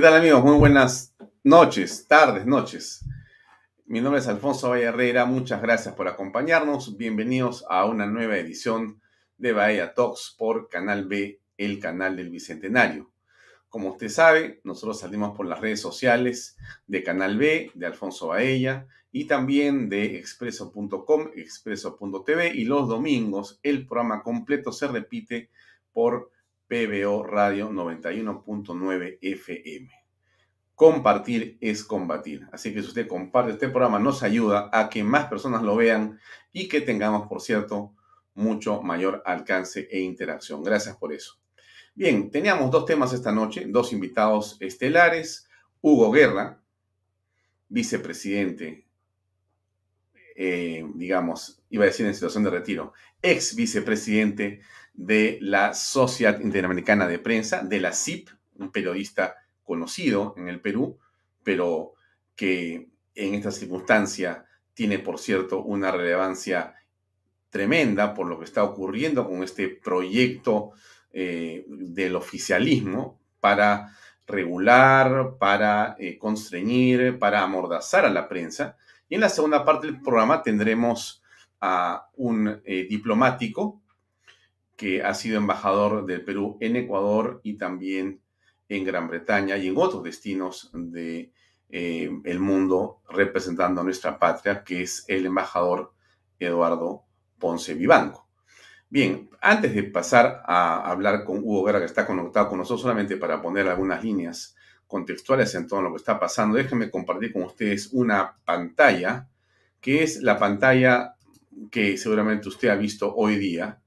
¿Qué tal amigos? Muy buenas noches, tardes, noches. Mi nombre es Alfonso Valle Herrera, muchas gracias por acompañarnos. Bienvenidos a una nueva edición de Bahía Talks por Canal B, el canal del Bicentenario. Como usted sabe, nosotros salimos por las redes sociales de Canal B, de Alfonso Baella y también de expreso.com, expreso.tv y los domingos el programa completo se repite por PBO Radio 91.9 FM. Compartir es combatir. Así que si usted comparte este programa, nos ayuda a que más personas lo vean y que tengamos, por cierto, mucho mayor alcance e interacción. Gracias por eso. Bien, teníamos dos temas esta noche, dos invitados estelares. Hugo Guerra, vicepresidente, eh, digamos, iba a decir en situación de retiro, ex vicepresidente de la Sociedad Interamericana de Prensa, de la CIP, un periodista conocido en el Perú, pero que en esta circunstancia tiene, por cierto, una relevancia tremenda por lo que está ocurriendo con este proyecto eh, del oficialismo para regular, para eh, constreñir, para amordazar a la prensa. Y en la segunda parte del programa tendremos a un eh, diplomático que ha sido embajador del Perú en Ecuador y también en Gran Bretaña y en otros destinos del de, eh, mundo representando a nuestra patria, que es el embajador Eduardo Ponce Vivanco. Bien, antes de pasar a hablar con Hugo Guerra, que está conectado con nosotros solamente para poner algunas líneas contextuales en todo lo que está pasando, déjenme compartir con ustedes una pantalla, que es la pantalla que seguramente usted ha visto hoy día,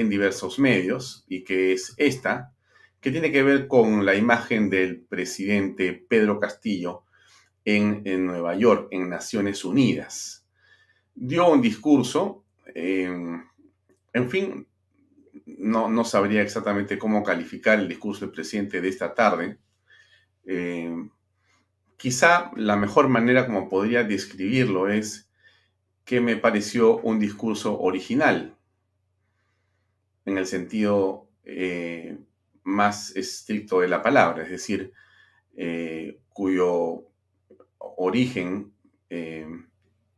en diversos medios y que es esta, que tiene que ver con la imagen del presidente Pedro Castillo en, Nueva York, en Naciones Unidas. Dio un discurso, en fin, no, no, sabría exactamente cómo calificar el discurso del presidente de esta tarde. Eh, quizá la mejor manera como podría describirlo es que me pareció un discurso original, en el sentido eh, más estricto de la palabra, es decir, eh, cuyo origen eh,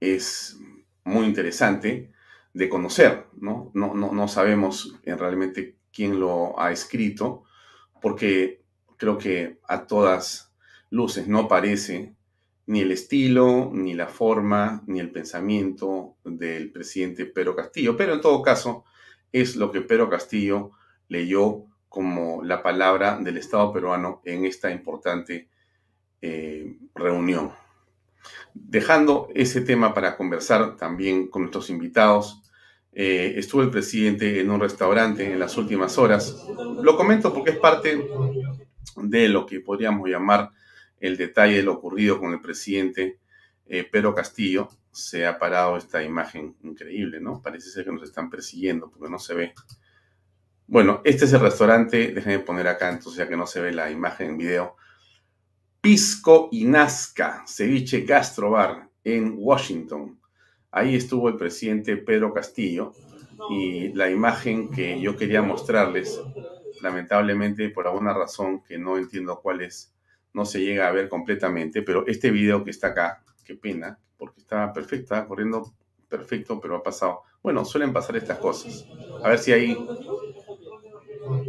es muy interesante de conocer, ¿no? No, no, no sabemos realmente quién lo ha escrito, porque creo que a todas luces no parece ni el estilo, ni la forma, ni el pensamiento del presidente Pedro Castillo, pero en todo caso, es lo que Pedro Castillo leyó como la palabra del Estado peruano en esta importante eh, reunión. Dejando ese tema para conversar también con nuestros invitados, eh, estuvo el presidente en un restaurante en las últimas horas. Lo comento porque es parte de lo que podríamos llamar el detalle de lo ocurrido con el presidente eh, Pedro Castillo, se ha parado esta imagen increíble, ¿no? Parece ser que nos están persiguiendo porque no se ve. Bueno, este es el restaurante, déjenme poner acá entonces ya que no se ve la imagen en video. Pisco y Nazca, ceviche gastrobar en Washington. Ahí estuvo el presidente Pedro Castillo y la imagen que yo quería mostrarles, lamentablemente por alguna razón que no entiendo cuál es, no se llega a ver completamente, pero este video que está acá, qué pena, porque estaba perfecto, estaba corriendo perfecto, pero ha pasado. Bueno, suelen pasar estas cosas. A ver si ahí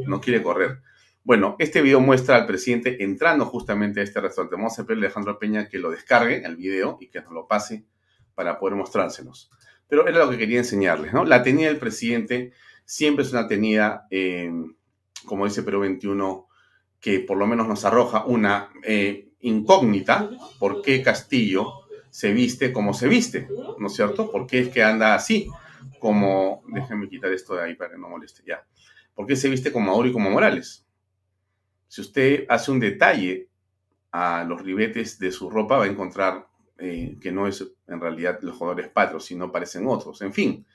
no quiere correr. Bueno, este video muestra al presidente entrando justamente a este restaurante. Vamos a pedirle a Alejandro Peña que lo descargue, el video, y que nos lo pase para poder mostrárselos. Pero era lo que quería enseñarles, ¿no? La tenida del presidente siempre es una tenida, eh, como dice Perú 21, que por lo menos nos arroja una eh, incógnita, ¿por qué Castillo se viste como se viste, ¿no es cierto? ¿Por qué es que anda así? Como, déjenme quitar esto de ahí para que no moleste, ya. ¿Por qué se viste como Mauro y como Morales? Si usted hace un detalle a los ribetes de su ropa, va a encontrar eh, que no es en realidad los jugadores patrios, sino parecen otros. En fin,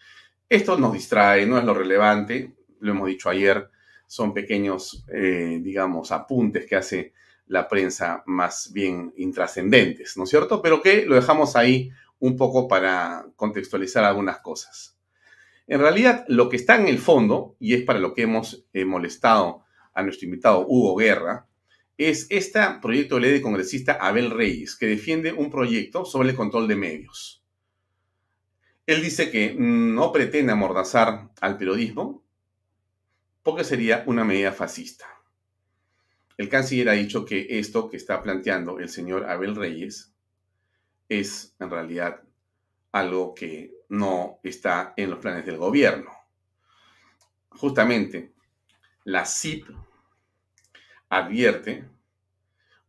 esto nos distrae, no es lo relevante, lo hemos dicho ayer, son pequeños, eh, digamos, apuntes que hace la prensa más bien intrascendentes, ¿no es cierto? Pero que lo dejamos ahí un poco para contextualizar algunas cosas. En realidad, lo que está en el fondo, y es para lo que hemos eh, molestado a nuestro invitado Hugo Guerra, es este proyecto de ley de congresista Abel Reyes, que defiende un proyecto sobre el control de medios. Él dice que no pretende amordazar al periodismo porque sería una medida fascista. El canciller ha dicho que esto que está planteando el señor Abel Reyes es en realidad algo que no está en los planes del gobierno. Justamente, la CIP advierte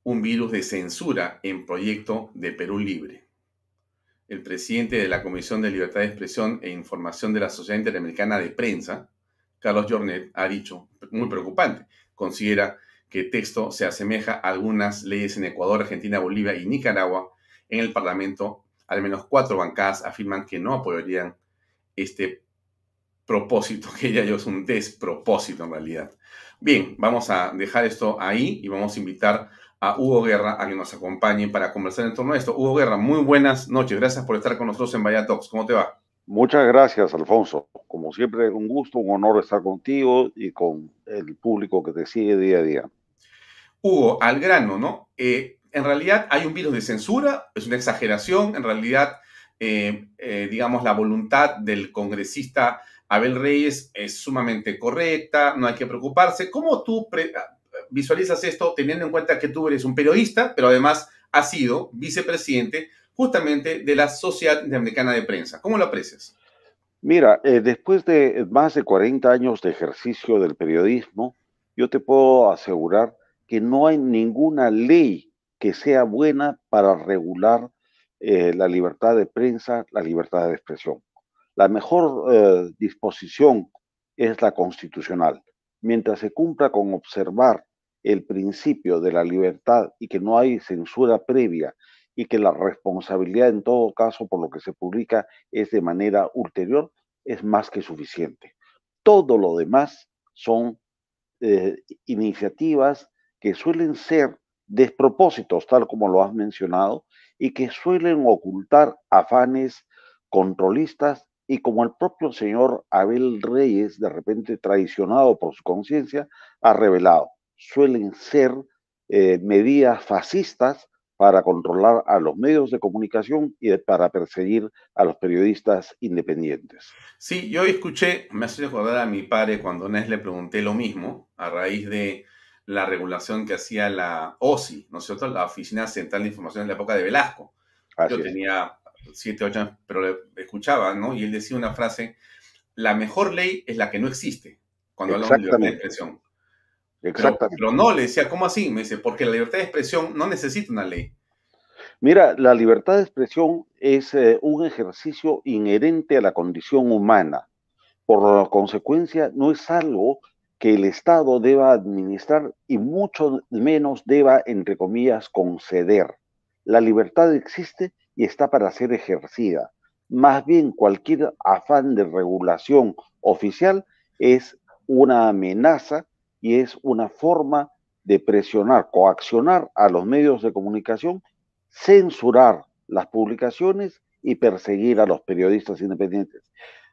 un virus de censura en proyecto de Perú Libre. El presidente de la Comisión de Libertad de Expresión e Información de la Sociedad Interamericana de Prensa, Carlos Jornet, ha dicho, muy preocupante, considera que texto se asemeja a algunas leyes en Ecuador, Argentina, Bolivia y Nicaragua. En el Parlamento, al menos cuatro bancadas afirman que no apoyarían este propósito, que ya yo es un despropósito en realidad. Bien, vamos a dejar esto ahí y vamos a invitar a Hugo Guerra a que nos acompañe para conversar en torno a esto. Hugo Guerra, muy buenas noches. Gracias por estar con nosotros en Vaya Talks. ¿Cómo te va? Muchas gracias, Alfonso. Como siempre, un gusto, un honor estar contigo y con el público que te sigue día a día. Hugo, al grano, ¿no? Eh, en realidad hay un virus de censura, es una exageración, en realidad, eh, eh, digamos, la voluntad del congresista Abel Reyes es sumamente correcta, no hay que preocuparse. ¿Cómo tú visualizas esto teniendo en cuenta que tú eres un periodista, pero además has sido vicepresidente justamente de la Sociedad Interamericana de Prensa? ¿Cómo lo aprecias? Mira, después de más de 40 años de ejercicio del periodismo, yo te puedo asegurar que no hay ninguna ley que sea buena para regular eh, la libertad de prensa, la libertad de expresión. La mejor eh, disposición es la constitucional. Mientras se cumpla con observar el principio de la libertad y que no hay censura previa y que la responsabilidad en todo caso por lo que se publica es de manera ulterior, es más que suficiente. Todo lo demás son eh, iniciativas que suelen ser despropósitos, tal como lo has mencionado, y que suelen ocultar afanes controlistas y como el propio señor Abel Reyes, de repente traicionado por su conciencia, ha revelado, suelen ser eh, medidas fascistas para controlar a los medios de comunicación y para perseguir a los periodistas independientes. Sí, yo escuché, me hace recordar a mi padre cuando vez le pregunté lo mismo a raíz de la regulación que hacía la OSI, ¿no es cierto? La Oficina Central de Información en la época de Velasco. yo tenía siete, ocho años, pero le escuchaba, ¿no? Y él decía una frase, la mejor ley es la que no existe, cuando hablamos de libertad de expresión. Exactamente. Pero, no, le decía, ¿cómo así? Me dice, porque la libertad de expresión no necesita una ley. Mira, la libertad de expresión es eh, un ejercicio inherente a la condición humana. Por consecuencia, no es algo que el Estado deba administrar y mucho menos deba, entre comillas, conceder. La libertad existe y está para ser ejercida. Más bien cualquier afán de regulación oficial es una amenaza y es una forma de presionar, coaccionar a los medios de comunicación, censurar las publicaciones y perseguir a los periodistas independientes.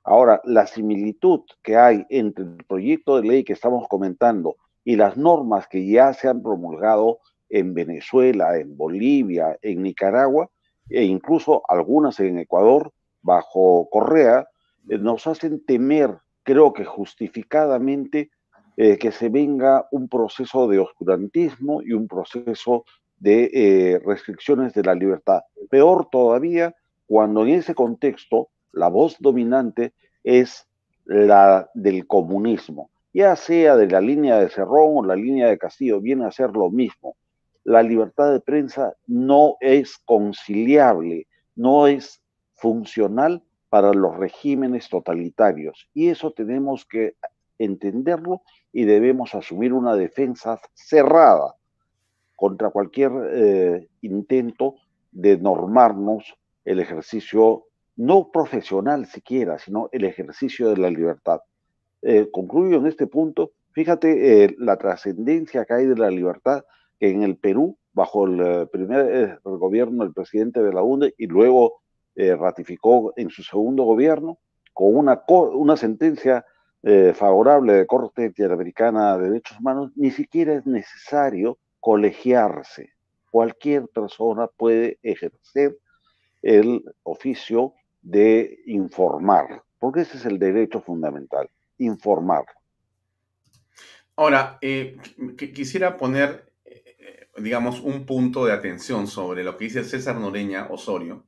Ahora, la similitud que hay entre el proyecto de ley que estamos comentando y las normas que ya se han promulgado en Venezuela, en Bolivia, en Nicaragua, e incluso algunas en Ecuador, bajo Correa, eh, nos hacen temer, creo que justificadamente, eh, que se venga un proceso de oscurantismo y un proceso de eh, restricciones de la libertad. Peor todavía, cuando en ese contexto la voz dominante es la del comunismo, ya sea de la línea de Cerrón o la línea de Castillo, viene a ser lo mismo la libertad de prensa no es conciliable, no es funcional para los regímenes totalitarios. Y eso tenemos que entenderlo y debemos asumir una defensa cerrada contra cualquier eh, intento de normarnos el ejercicio no profesional siquiera, sino el ejercicio de la libertad. Eh, concluyo en este punto, fíjate eh, la trascendencia que hay de la libertad que en el Perú, bajo el eh, primer eh, gobierno del presidente de la UNE y luego ratificó en su segundo gobierno, con una, una sentencia favorable de Corte Interamericana de Derechos Humanos, ni siquiera es necesario colegiarse. Cualquier persona puede ejercer el oficio de informar, porque ese es el derecho fundamental, informar. Ahora, eh, quisiera poner, eh, digamos, un punto de atención sobre lo que dice César Noreña Osorio,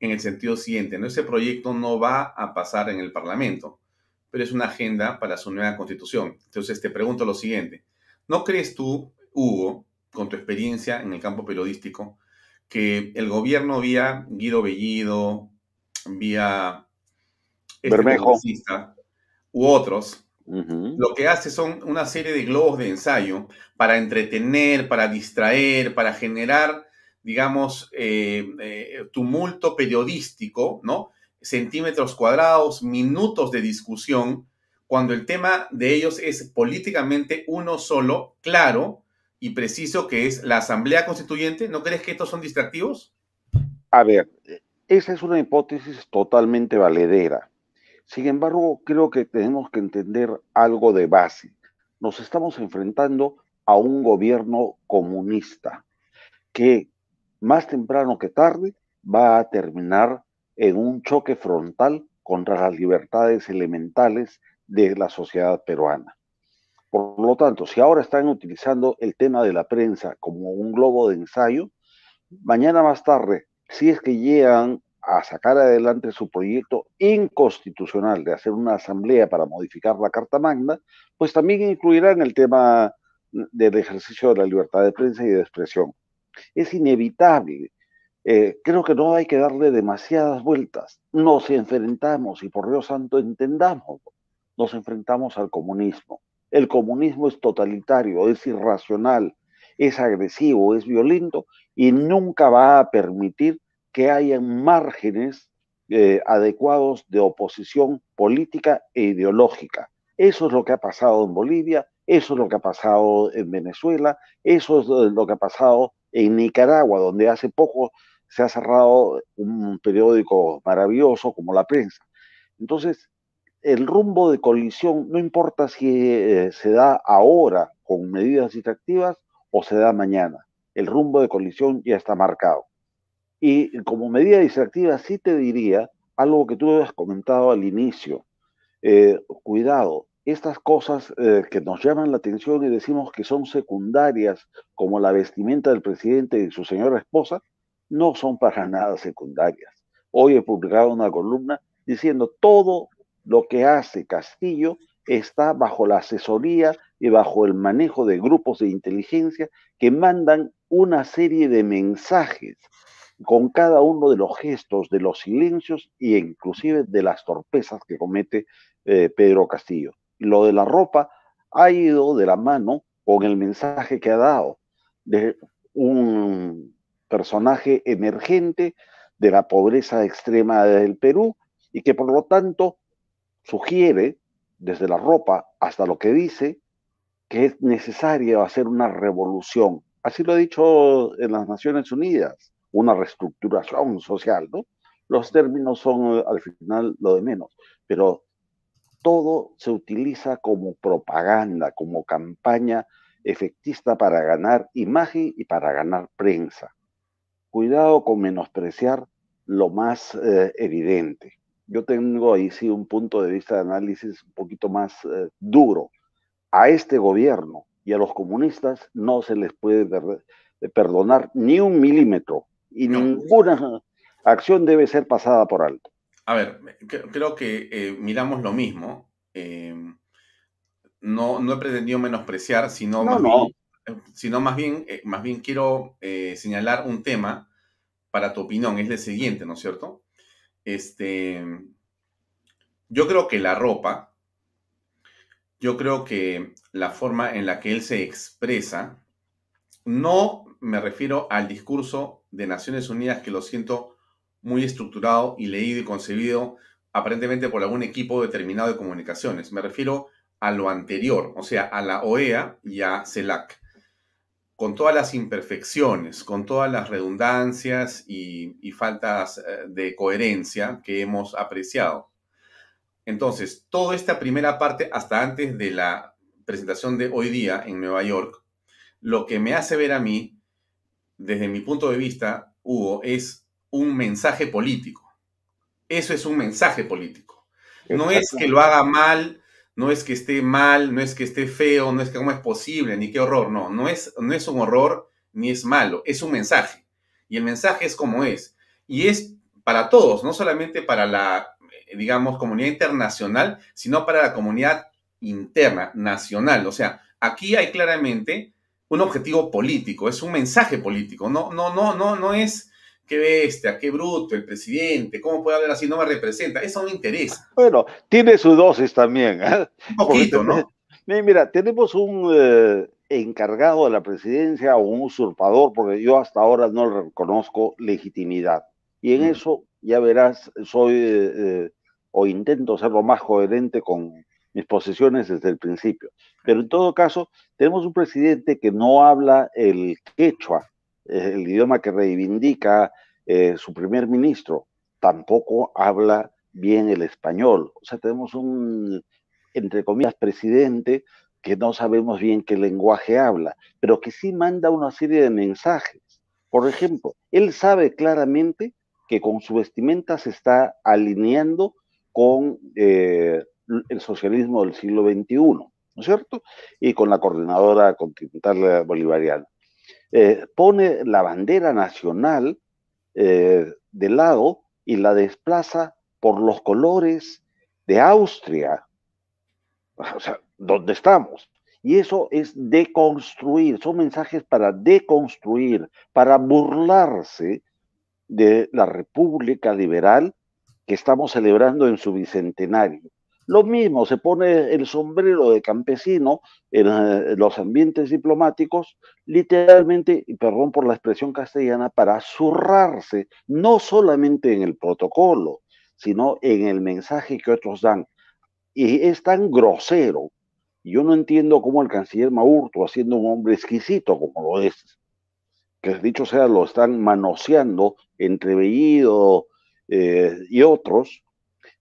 en el sentido siguiente. Ese proyecto no va a pasar en el Parlamento, pero es una agenda para su nueva constitución. Entonces, te pregunto lo siguiente, ¿no crees tú, Hugo, con tu experiencia en el campo periodístico, que el gobierno vía Guido Bellido, vía este Bermejo u otros, lo que hace son una serie de globos de ensayo para entretener, para distraer, para generar, digamos, eh, eh, tumulto periodístico, ¿no? Centímetros cuadrados, minutos de discusión, cuando el tema de ellos es políticamente uno solo, claro y preciso, que es la Asamblea Constituyente. ¿No crees que estos son distractivos? A ver, esa es una hipótesis totalmente valedera. Sin embargo, creo que tenemos que entender algo de base. Nos estamos enfrentando a un gobierno comunista que más temprano que tarde va a terminar en un choque frontal contra las libertades elementales de la sociedad peruana. Por lo tanto, si ahora están utilizando el tema de la prensa como un globo de ensayo, mañana más tarde, si es que llegan a sacar adelante su proyecto inconstitucional de hacer una asamblea para modificar la Carta Magna, pues también incluirán el tema del ejercicio de la libertad de prensa y de expresión. Es inevitable. Eh, creo que no hay que darle demasiadas vueltas. Nos enfrentamos, y por Dios santo entendamos, nos enfrentamos al comunismo. El comunismo es totalitario, es irracional, es agresivo, es violento y nunca va a permitir que haya márgenes eh, adecuados de oposición política e ideológica. Eso es lo que ha pasado en Bolivia, eso es lo que ha pasado en Venezuela, eso es lo que ha pasado en Nicaragua, donde hace poco se ha cerrado un periódico maravilloso como La Prensa. Entonces, el rumbo de colisión no importa si eh, se da ahora con medidas distractivas o se da mañana. El rumbo de colisión ya está marcado. Y como medida distractiva, sí te diría algo que tú has comentado al inicio. Eh, cuidado, estas cosas eh, que nos llaman la atención y decimos que son secundarias, como la vestimenta del presidente y su señora esposa, no son para nada secundarias. Hoy he publicado una columna diciendo todo lo que hace Castillo está bajo la asesoría y bajo el manejo de grupos de inteligencia que mandan una serie de mensajes con cada uno de los gestos, de los silencios e inclusive de las torpezas que comete eh, Pedro Castillo. Lo de la ropa ha ido de la mano con el mensaje que ha dado de un personaje emergente de la pobreza extrema del Perú y que por lo tanto sugiere, desde la ropa hasta lo que dice, que es necesario hacer una revolución. Así lo ha dicho en las Naciones Unidas una reestructuración social, ¿no? Los términos son al final lo de menos, pero todo se utiliza como propaganda, como campaña efectista para ganar imagen y para ganar prensa. Cuidado con menospreciar lo más eh, evidente. Yo tengo ahí sí un punto de vista de análisis un poquito más eh, duro. A este gobierno y a los comunistas no se les puede perdonar ni un milímetro y ninguna acción debe ser pasada por alto. A ver, creo que eh, miramos lo mismo. Eh, no, no he pretendido menospreciar, sino, más, Bien, eh, sino más bien, más bien quiero señalar un tema para tu opinión. Es el siguiente, ¿no es cierto? Este, yo creo que la ropa, yo creo que la forma en la que él se expresa, no me refiero al discurso de Naciones Unidas que lo siento muy estructurado y leído y concebido aparentemente por algún equipo determinado de comunicaciones. Me refiero a lo anterior, o sea, a la OEA y a CELAC, con todas las imperfecciones, con todas las redundancias y, y faltas eh, de coherencia que hemos apreciado. Entonces, toda esta primera parte, hasta antes de la presentación de hoy día en Nueva York, lo que me hace ver a mí, desde mi punto de vista, Hugo, es un mensaje político. Eso es un mensaje político. No es que lo haga mal, no es que esté mal, no es que esté feo, no es que cómo es posible, ni qué horror, no, no es, no es un horror ni es malo, es un mensaje. Y el mensaje es como es. Y es para todos, no solamente para la, digamos, comunidad internacional, sino para la comunidad interna, nacional. O sea, aquí hay claramente un objetivo político, es un mensaje político. No, no, no, no, no es qué bestia, qué bruto el presidente, cómo puede hablar así, no me representa. Eso no me interesa. Bueno, tiene su dosis también. ¿eh? Un poquito, ¿no? Mira, tenemos un eh, encargado de la presidencia o un usurpador, porque yo hasta ahora no reconozco legitimidad. Y en mm. eso, ya verás, soy eh, o intento ser lo más coherente con mis posiciones desde el principio. Pero en todo caso, tenemos un presidente que no habla el quechua, el idioma que reivindica eh, su primer ministro, tampoco habla bien el español. O sea, tenemos un, entre comillas, presidente que no sabemos bien qué lenguaje habla, pero que sí manda una serie de mensajes. Por ejemplo, él sabe claramente que con su vestimenta se está alineando con eh, el socialismo del siglo XXI, ¿no es cierto? Y con la coordinadora continental bolivariana. Eh, pone la bandera nacional eh, de lado y la desplaza por los colores de Austria, o sea, donde estamos. Y eso es deconstruir, son mensajes para deconstruir, para burlarse de la República Liberal que estamos celebrando en su bicentenario. Lo mismo, se pone el sombrero de campesino en, eh, los ambientes diplomáticos, literalmente, y perdón por la expresión castellana, para zurrarse, no solamente en el protocolo, sino en el mensaje que otros dan. Y es tan grosero. Yo no entiendo cómo el canciller Maurto, haciendo un hombre exquisito como lo es, que dicho sea, lo están manoseando entre Bellido eh, y otros,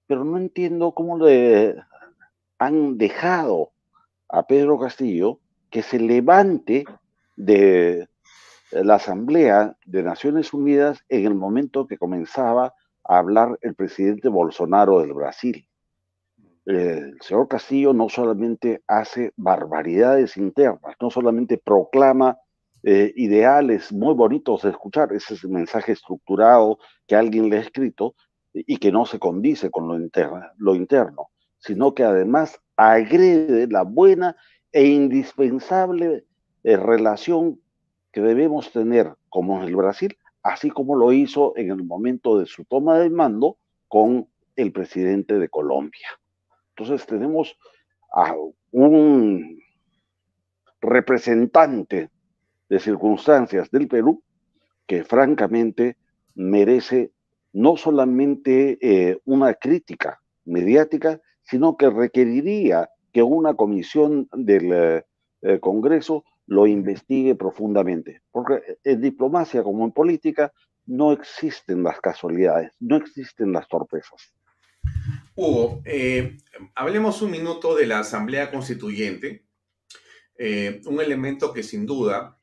pero no entiendo cómo le han dejado a Pedro Castillo que se levante de la Asamblea de Naciones Unidas en el momento que comenzaba a hablar el presidente Bolsonaro del Brasil. El señor Castillo no solamente hace barbaridades internas, no solamente proclama eh, ideales muy bonitos de escuchar, ese es el mensaje estructurado que alguien le ha escrito, y que no se condice con lo interno, lo interno, sino que además agrede la buena e indispensable eh, relación que debemos tener como el Brasil, así como lo hizo en el momento de su toma de mando con el presidente de Colombia. Entonces tenemos a un representante de circunstancias del Perú que francamente merece no solamente eh, una crítica mediática, sino que requeriría que una comisión del eh, eh, Congreso lo investigue profundamente. Porque en diplomacia como en política no existen las casualidades, no existen las torpezas. Hugo, hablemos un minuto de la Asamblea Constituyente, un elemento que sin duda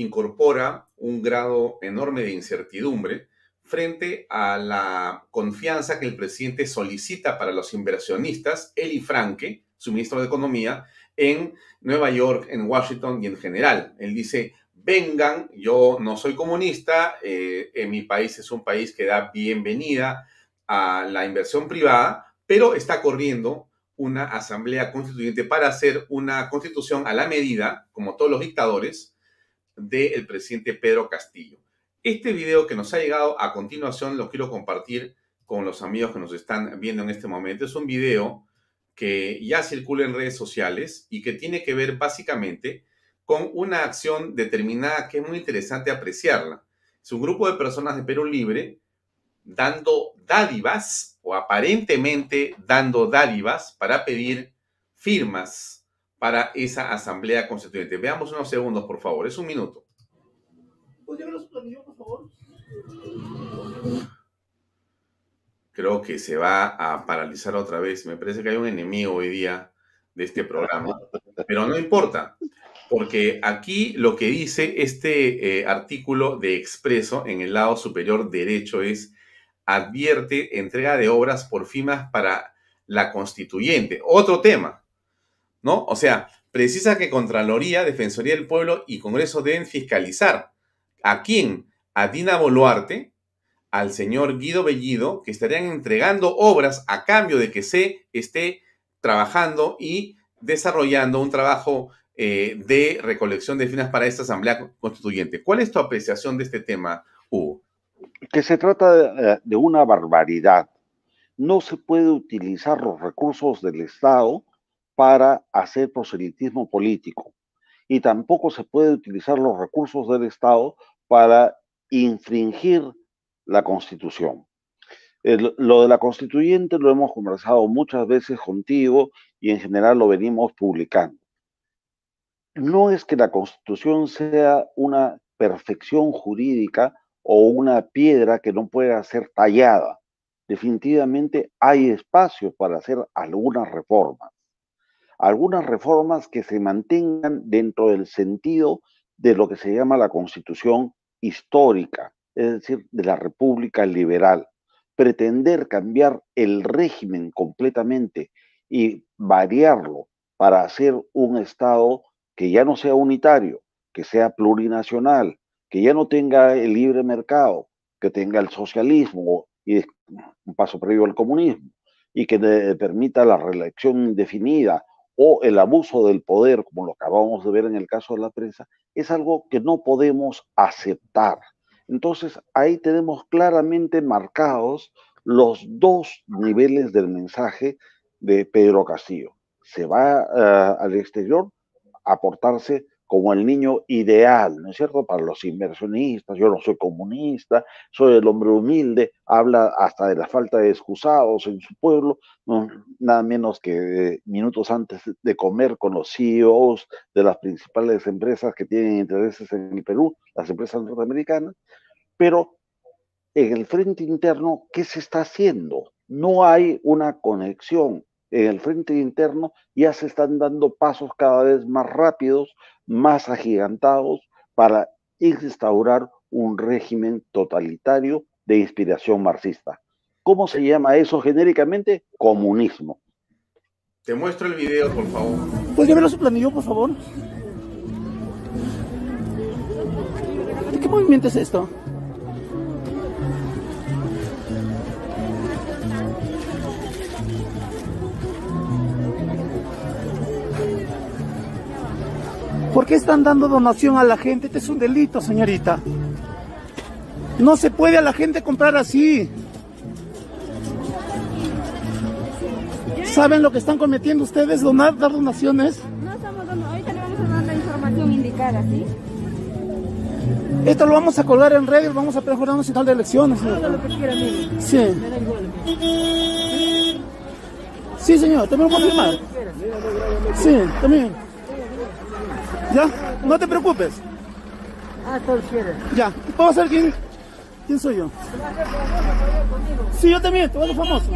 incorpora un grado enorme de incertidumbre frente a la confianza que el presidente solicita para los inversionistas, Eli Franke, su ministro de Economía, en Nueva York, en Washington y en general. Él dice, vengan, yo no soy comunista, eh, en mi país es un país que da bienvenida a la inversión privada, pero está corriendo una asamblea constituyente para hacer una constitución a la medida, como todos los dictadores, del presidente Pedro Castillo. Este video que nos ha llegado a continuación lo quiero compartir con los amigos que nos están viendo en este momento. Es un video que ya circula en redes sociales y que tiene que ver básicamente con una acción determinada que es muy interesante apreciarla. Es un grupo de personas de Perú Libre dando dádivas o aparentemente dando dádivas para pedir firmas para esa asamblea constituyente. Veamos unos segundos, por favor. Es un minuto. Creo que se va a paralizar otra vez. Me parece que hay un enemigo hoy día de este programa, pero no importa, porque aquí lo que dice este eh, artículo de Expreso en el lado superior derecho es advierte entrega de obras por firmas para la constituyente. Otro tema, ¿no? O sea, precisa que Contraloría, Defensoría del Pueblo y Congreso deben fiscalizar. ¿A quién? A Dina Boluarte, al señor Guido Bellido, que estarían entregando obras a cambio de que se esté trabajando y desarrollando un trabajo eh, de recolección de firmas para esta Asamblea Constituyente. ¿Cuál es tu apreciación de este tema, Hugo? Que se trata de una barbaridad. No se puede utilizar los recursos del Estado para hacer proselitismo político. Y tampoco se puede utilizar los recursos del Estado para infringir la Constitución. lo de la constituyente lo hemos conversado muchas veces contigo y en general lo venimos publicando. No es que la Constitución sea una perfección jurídica o una piedra que no pueda ser tallada. Definitivamente hay espacio para hacer algunas reformas algunas reformas que se mantengan dentro del sentido de lo que se llama la constitución histórica, es decir, de la República Liberal. Pretender cambiar el régimen completamente y variarlo para hacer un Estado que ya no sea unitario, que sea plurinacional, que ya no tenga el libre mercado, que tenga el socialismo y un paso previo al comunismo, y que permita la reelección indefinida o el abuso del poder, como lo acabamos de ver en el caso de la prensa, es algo que no podemos aceptar. Entonces, ahí tenemos claramente marcados los dos niveles del mensaje de Pedro Castillo. Se va eh, al exterior a portarse como el niño ideal, ¿no es cierto?, para los inversionistas, yo no soy comunista, soy el hombre humilde, habla hasta de la falta de excusados en su pueblo, nada menos que minutos antes de comer con los CEOs de las principales empresas que tienen intereses en el Perú, las empresas norteamericanas, pero en el frente interno, ¿qué se está haciendo? No hay una conexión en el frente interno ya se están dando pasos cada vez más rápidos, más agigantados para instaurar un régimen totalitario de inspiración marxista. ¿Cómo se llama eso genéricamente? Comunismo. Te muestro el video, por favor. ¿Puedes verlo su planillo, por favor? ¿De qué movimiento es esto? ¿Por qué están dando donación a la gente? Este es un delito, señorita. No se puede a la gente comprar así. ¿Saben lo que están cometiendo ustedes? Donar, dar donaciones. No estamos dando, ahorita le vamos a dar la información indicada, ¿sí? Esto lo vamos a colgar en redes, vamos a prejurar nacional de elecciones. Haga lo que quiera, Sí. Me da igual. Sí, señor, también lo puedo firmar. Sí, también. ¿Ya? No te preocupes. Ah, todo quiere. Ya. ¿Puedo saber quién, quién soy yo? Sí, yo también, te voy a famoso.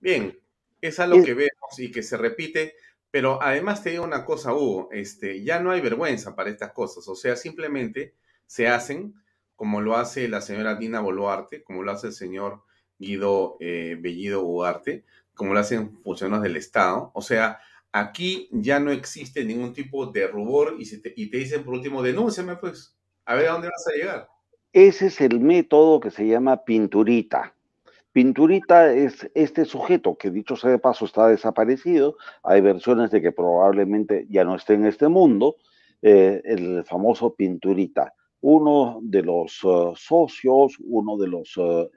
Bien, es algo que vemos y que se repite, pero además te digo una cosa, Hugo, este, ya no hay vergüenza para estas cosas, o sea, simplemente se hacen como lo hace la señora Dina Boluarte, como lo hace el señor Guido eh, Bellido Ugarte, como lo hacen funcionarios del Estado, o sea, Aquí ya no existe ningún tipo de rubor y, te, dicen por último, denúnciame pues, a ver a dónde vas a llegar. Ese es el método que se llama pinturita. Pinturita es este sujeto que dicho sea de paso está desaparecido. Hay versiones de que probablemente ya no esté en este mundo. Eh, el famoso Pinturita, uno de los uh, socios, uno de los uh,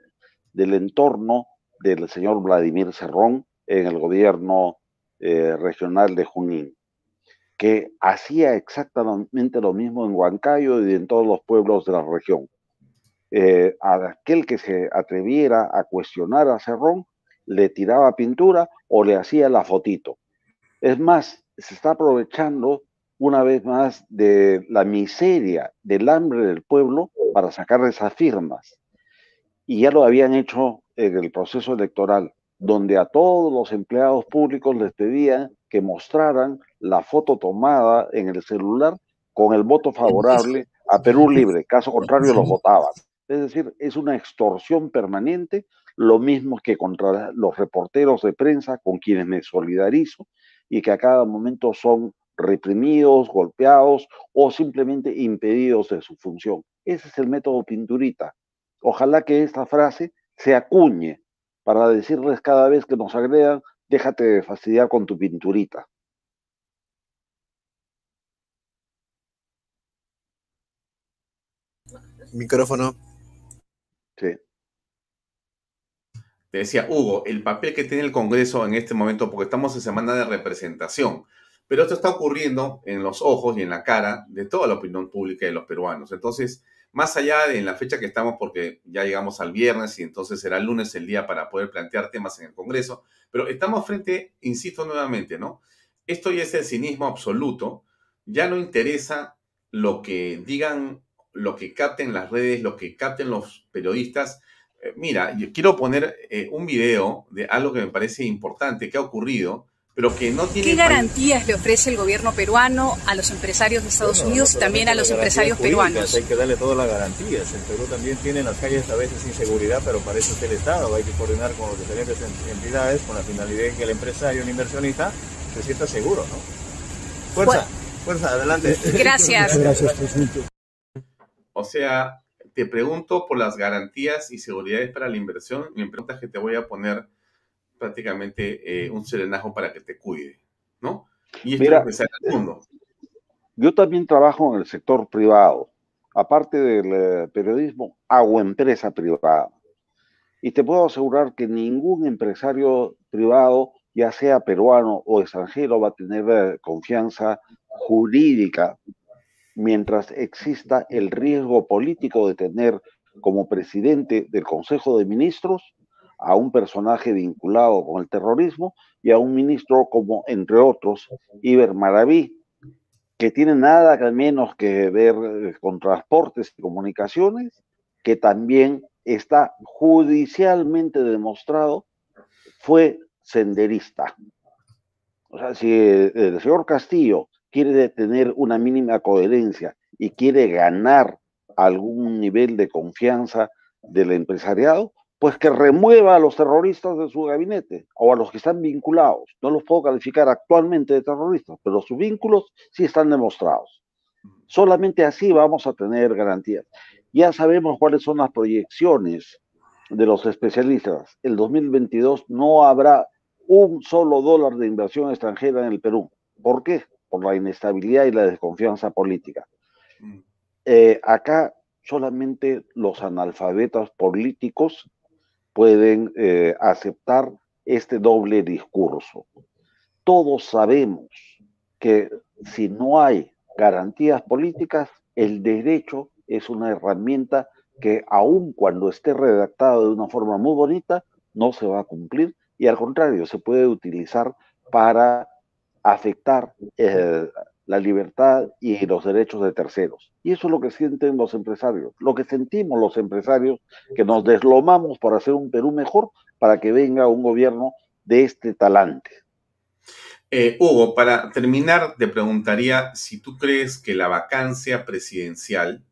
del entorno del señor Vladimir Cerrón en el gobierno eh, regional de Junín, que hacía exactamente lo mismo en Huancayo y en todos los pueblos de la región. Eh, a aquel que se atreviera a cuestionar a Cerrón, le tiraba pintura o le hacía la fotito. Es más, se está aprovechando una vez más de la miseria, del hambre del pueblo para sacar esas firmas. Y ya lo habían hecho en el proceso electoral donde a todos los empleados públicos les pedían que mostraran la foto tomada en el celular con el voto favorable a Perú Libre, caso contrario los votaban. Es decir, es una extorsión permanente, lo mismo que contra los reporteros de prensa con quienes me solidarizo y que a cada momento son reprimidos, golpeados o simplemente impedidos de su función. Ese es el método pinturita. Ojalá que esta frase se acuñe para decirles cada vez que nos agredan, déjate de fastidiar con tu pinturita. Micrófono. Sí. Te decía, Hugo, el papel que tiene el Congreso en este momento, porque estamos en semana de representación, pero esto está ocurriendo en los ojos y en la cara de toda la opinión pública de los peruanos. Entonces, más allá de la fecha que estamos, porque ya llegamos al viernes y entonces será el lunes el día para poder plantear temas en el Congreso, pero estamos frente, insisto nuevamente, ¿no? Esto ya es el cinismo absoluto, ya no interesa lo que digan, lo que capten las redes, lo que capten los periodistas. Eh, mira, yo quiero poner eh, un video de algo que me parece importante que ha ocurrido pero que no tiene... ¿Qué garantías le ofrece el gobierno peruano a los empresarios de Estados Unidos y también a los empresarios peruanos? Hay que darle todas las garantías. En Perú también tienen las calles a veces inseguridad, pero para eso es el Estado. Hay que coordinar con las diferentes entidades con la finalidad de que el empresario, el inversionista, se sienta seguro, ¿no? Fuerza, fuerza, adelante. Gracias. Gracias, presidente. O sea, te pregunto por las garantías y seguridades para la inversión. Mi pregunta es que te voy a poner prácticamente eh, un serenajo para que te cuide, ¿no? Y esto Mira, es el mundo. Yo también trabajo en el sector privado. Aparte del eh, periodismo, hago empresa privada. Y te puedo asegurar que ningún empresario privado, ya sea peruano o extranjero, va a tener eh, confianza jurídica mientras exista el riesgo político de tener como presidente del Consejo de Ministros a un personaje vinculado con el terrorismo y a un ministro como, entre otros, Iber Maraví, que tiene nada menos que ver eh, con transportes y comunicaciones, que también está judicialmente demostrado, fue senderista. O sea, si el señor Castillo quiere tener una mínima coherencia y quiere ganar algún nivel de confianza del empresariado, pues que remueva a los terroristas de su gabinete o a los que están vinculados. No los puedo calificar actualmente de terroristas, pero sus vínculos sí están demostrados. Solamente así vamos a tener garantías. Ya sabemos cuáles son las proyecciones de los especialistas. El 2022 no habrá un solo dólar de inversión extranjera en el Perú. ¿Por qué? Por la inestabilidad y la desconfianza política. Eh, acá solamente los analfabetas políticos pueden eh, aceptar este doble discurso. Todos sabemos que si no hay garantías políticas, el derecho es una herramienta que aun cuando esté redactado de una forma muy bonita, no se va a cumplir y al contrario, se puede utilizar para afectar eh, la libertad y los derechos de terceros. Y eso es lo que sienten los empresarios, lo que sentimos los empresarios, que nos deslomamos para hacer un Perú mejor, para que venga un gobierno de este talante. Eh, Hugo, para terminar, te preguntaría si tú crees que la vacancia presidencial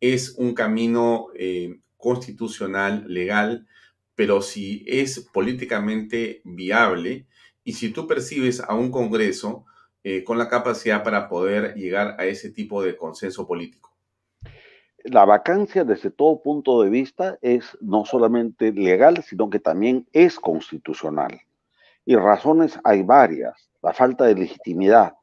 es un camino eh, constitucional, legal, pero si es políticamente viable y si tú percibes a un Congreso eh, con la capacidad para poder llegar a ese tipo de consenso político? La vacancia desde todo punto de vista es no solamente legal, sino que también es constitucional. Y razones hay varias. La falta de legitimidad,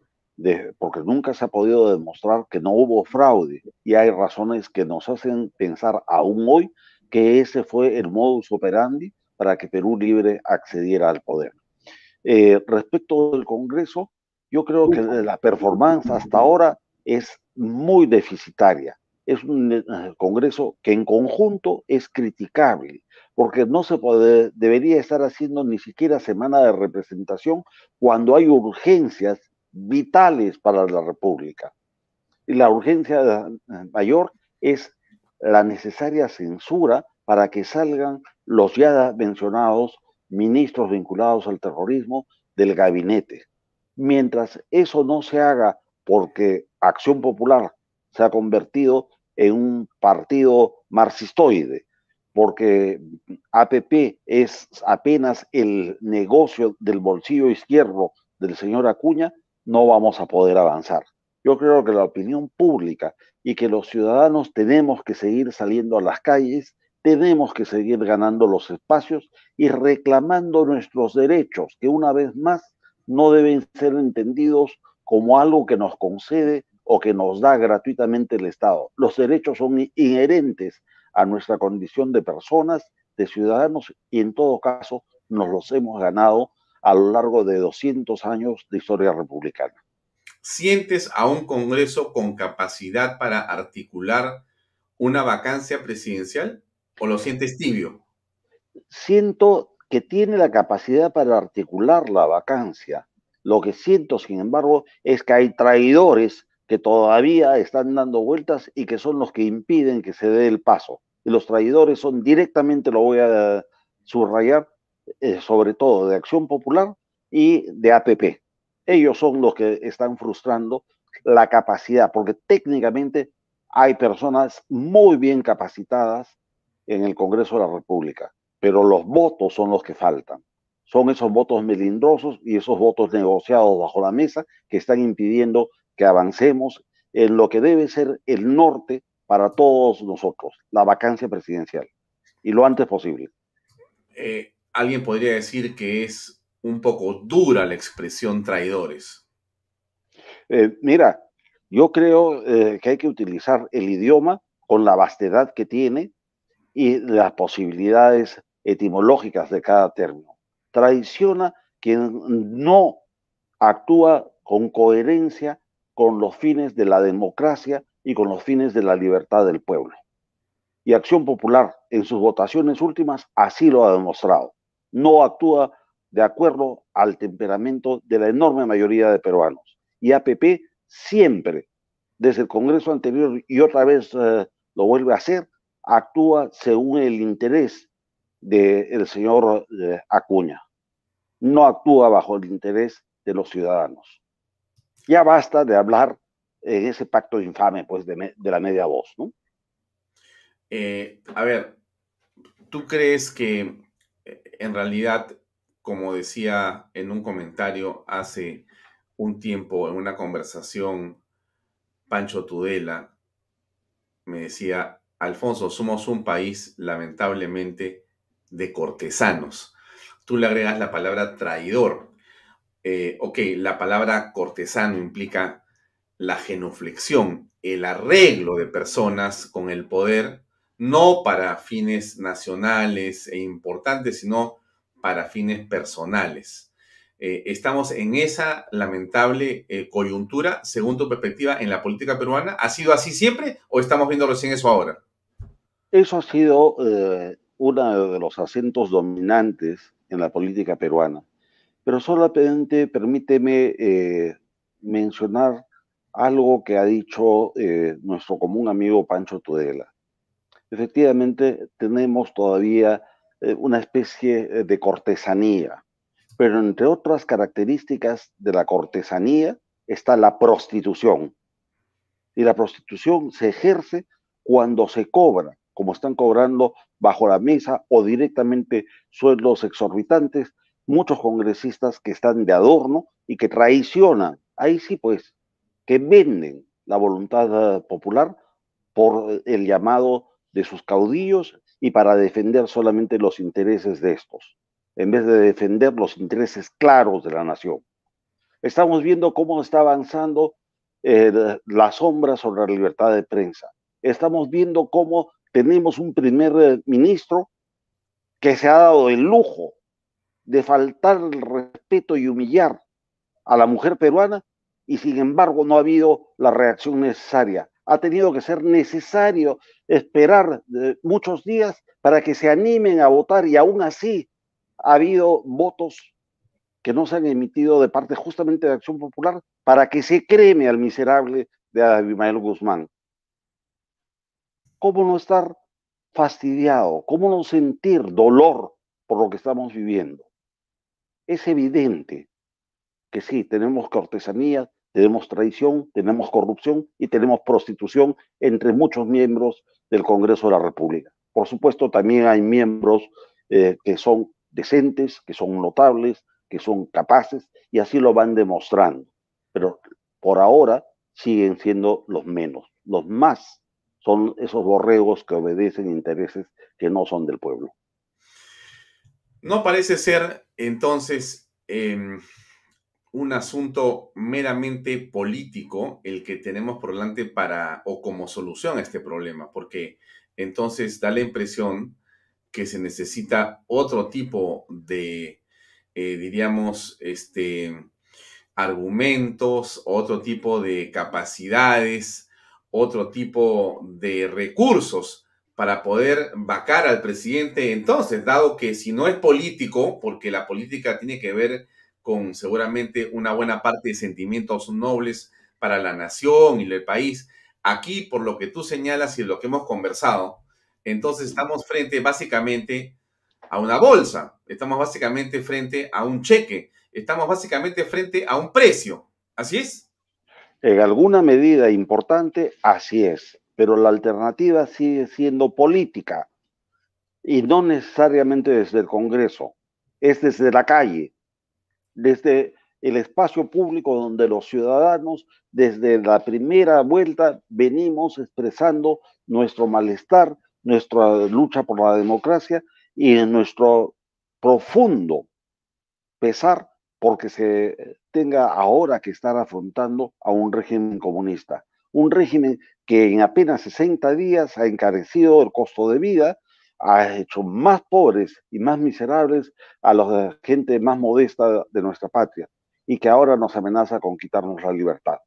porque nunca se ha podido demostrar que no hubo fraude. Y hay razones que nos hacen pensar aún hoy que ese fue el modus operandi para que Perú Libre accediera al poder. Eh, respecto del Congreso, yo creo que la performance hasta ahora es muy deficitaria. Es un eh, Congreso que en conjunto es criticable, porque no se puede, debería estar haciendo ni siquiera semana de representación cuando hay urgencias vitales para la República. Y la urgencia eh, mayor es la necesaria censura para que salgan los ya mencionados ministros vinculados al terrorismo del gabinete. Mientras eso no se haga porque Acción Popular se ha convertido en un partido marxistoide, porque APP es apenas el negocio del bolsillo izquierdo del señor Acuña, no vamos a poder avanzar. Yo creo que la opinión pública y que los ciudadanos tenemos que seguir saliendo a las calles, tenemos que seguir ganando los espacios y reclamando nuestros derechos, que una vez más no deben ser entendidos como algo que nos concede o que nos da gratuitamente el Estado. Los derechos son inherentes a nuestra condición de personas, de ciudadanos, y en todo caso nos los hemos ganado a lo largo de 200 años de historia republicana. ¿Sientes a un Congreso con capacidad para articular una vacancia presidencial o lo sientes tibio? Siento que tiene la capacidad para articular la vacancia. Lo que siento, sin embargo, es que hay traidores que todavía están dando vueltas y que son los que impiden que se dé el paso. Y los traidores son directamente, lo voy a subrayar, eh, sobre todo de Acción Popular y de APP ellos son los que están frustrando la capacidad, porque técnicamente hay personas muy bien capacitadas en el Congreso de la República, pero los votos son los que faltan. Son esos votos melindrosos y esos votos negociados bajo la mesa que están impidiendo que avancemos en lo que debe ser el norte para todos nosotros, la vacancia presidencial, y lo antes posible. Eh, alguien podría decir que es un poco dura la expresión traidores. Eh, mira, yo creo eh, que hay que utilizar el idioma con la vastedad que tiene y las posibilidades etimológicas de cada término. Traiciona quien no actúa con coherencia con los fines de la democracia y con los fines de la libertad del pueblo. Y Acción Popular en sus votaciones últimas así lo ha demostrado. No actúa de acuerdo al temperamento de la enorme mayoría de peruanos. Y APP siempre, desde el Congreso anterior y otra vez eh, lo vuelve a hacer, actúa según el interés del señor eh, Acuña. No actúa bajo el interés de los ciudadanos. Ya basta de hablar en ese pacto infame pues, de, la media voz, ¿no? Eh, a ver, ¿tú crees que en realidad como decía en un comentario hace un tiempo en una conversación, Pancho Tudela me decía, Alfonso, somos un país lamentablemente de cortesanos. Tú le agregas la palabra traidor. Eh, ok, la palabra cortesano implica la genuflexión, el arreglo de personas con el poder, no para fines nacionales e importantes, sino para fines personales. Eh, estamos en esa lamentable eh, coyuntura, según tu perspectiva, en la política peruana. ¿Ha sido así siempre o estamos viendo recién eso ahora? Eso ha sido eh, uno de los acentos dominantes en la política peruana. Pero solamente permíteme mencionar algo que ha dicho nuestro común amigo Pancho Tudela. Efectivamente, tenemos todavía eh, una especie eh, de cortesanía. Pero entre otras características de la cortesanía está la prostitución. Y la prostitución se ejerce cuando se cobra, como están cobrando bajo la mesa o directamente sueldos exorbitantes, muchos congresistas que están de adorno y que traicionan, ahí sí pues, que venden la voluntad eh, popular por el llamado de sus caudillos y para defender solamente los intereses de estos, en vez de defender los intereses claros de la nación. Estamos viendo cómo está avanzando eh, la sombra sobre la libertad de prensa. Estamos viendo cómo tenemos un primer eh, ministro que se ha dado el lujo de faltar el respeto y humillar a la mujer peruana y sin embargo no ha habido la reacción necesaria ha tenido que ser necesario esperar eh, muchos días para que se animen a votar y aún así ha habido votos que no se han emitido de parte justamente de Acción Popular para que se creme al miserable de Abimael Guzmán. ¿Cómo no estar fastidiado? ¿Cómo no sentir dolor por lo que estamos viviendo. Es evidente que sí, tenemos cortesanía, tenemos traición, tenemos corrupción y tenemos prostitución entre muchos miembros del Congreso de la República. Por supuesto, también hay miembros eh, que son decentes, que son notables, que son capaces y así lo van demostrando. Pero por ahora siguen siendo los menos. Los más son esos borregos que obedecen intereses que no son del pueblo. No parece ser entonces em, un asunto meramente político el que tenemos por delante para o como solución a este problema, porque entonces da la impresión que se necesita otro tipo de, eh, diríamos, este, argumentos, otro tipo de capacidades, otro tipo de recursos para poder vacar al presidente entonces, dado que si no es político, porque la política tiene que ver con seguramente una buena parte de sentimientos nobles para la nación y el país. Aquí, por lo que tú señalas y lo que hemos conversado, entonces estamos frente básicamente a una bolsa, estamos básicamente frente a un cheque, estamos básicamente frente a un precio. ¿Así es? En alguna medida importante, así es, pero la alternativa sigue siendo política. Y no necesariamente desde el Congreso, es desde la calle, desde el espacio público donde los ciudadanos desde la primera vuelta venimos expresando nuestro malestar, nuestra lucha por la democracia y nuestro profundo pesar porque se tenga ahora que estar afrontando a un régimen comunista, un régimen que en apenas 60 días ha encarecido el costo de vida, ha hecho más pobres y más miserables a la gente más modesta de nuestra patria y que ahora nos amenaza con quitarnos la libertad.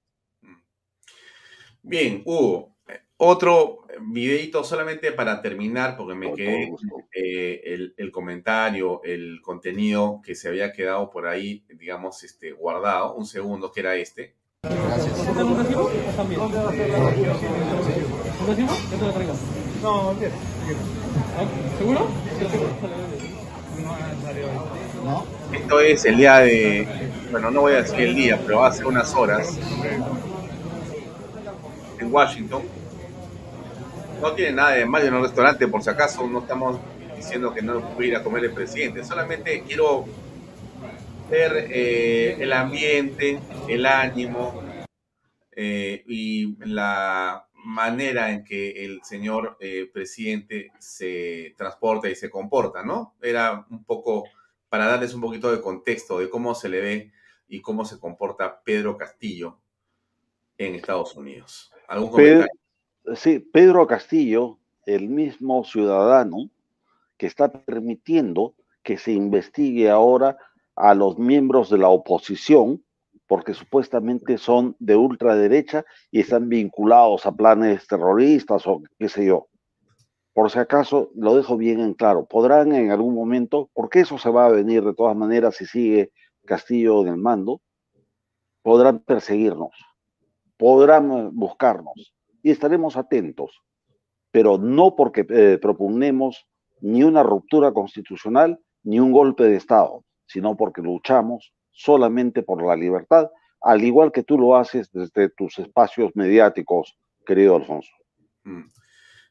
Bien, Hugo, otro videito solamente para terminar, porque me quedé eh, el, el, comentario, el contenido que se había quedado por ahí, digamos, este, guardado. Un segundo, que era este. Gracias. No, bien. ¿Seguro? ¿No? Esto es el día de, bueno, no voy a decir el día, pero hace unas horas en Washington. No tiene nada de malo en un restaurante, por si acaso no estamos diciendo que no puede ir a comer el presidente. Solamente quiero ver eh, el ambiente, el ánimo eh, y la manera en que el señor eh, presidente se transporta y se comporta, ¿no? Era un poco para darles un poquito de contexto de cómo se le ve y cómo se comporta Pedro Castillo en Estados Unidos. ¿Algún comentario? Sí, Pedro Castillo, el mismo ciudadano que está permitiendo que se investigue ahora a los miembros de la oposición porque supuestamente son de ultraderecha y están vinculados a planes terroristas o qué sé yo. Por si acaso, lo dejo bien en claro, podrán en algún momento, porque eso se va a venir de todas maneras si sigue Castillo en el mando, podrán perseguirnos, podrán buscarnos y estaremos atentos, pero no porque eh, proponemos ni una ruptura constitucional ni un golpe de Estado, sino porque luchamos solamente por la libertad, al igual que tú lo haces desde tus espacios mediáticos, querido Alfonso. Mm.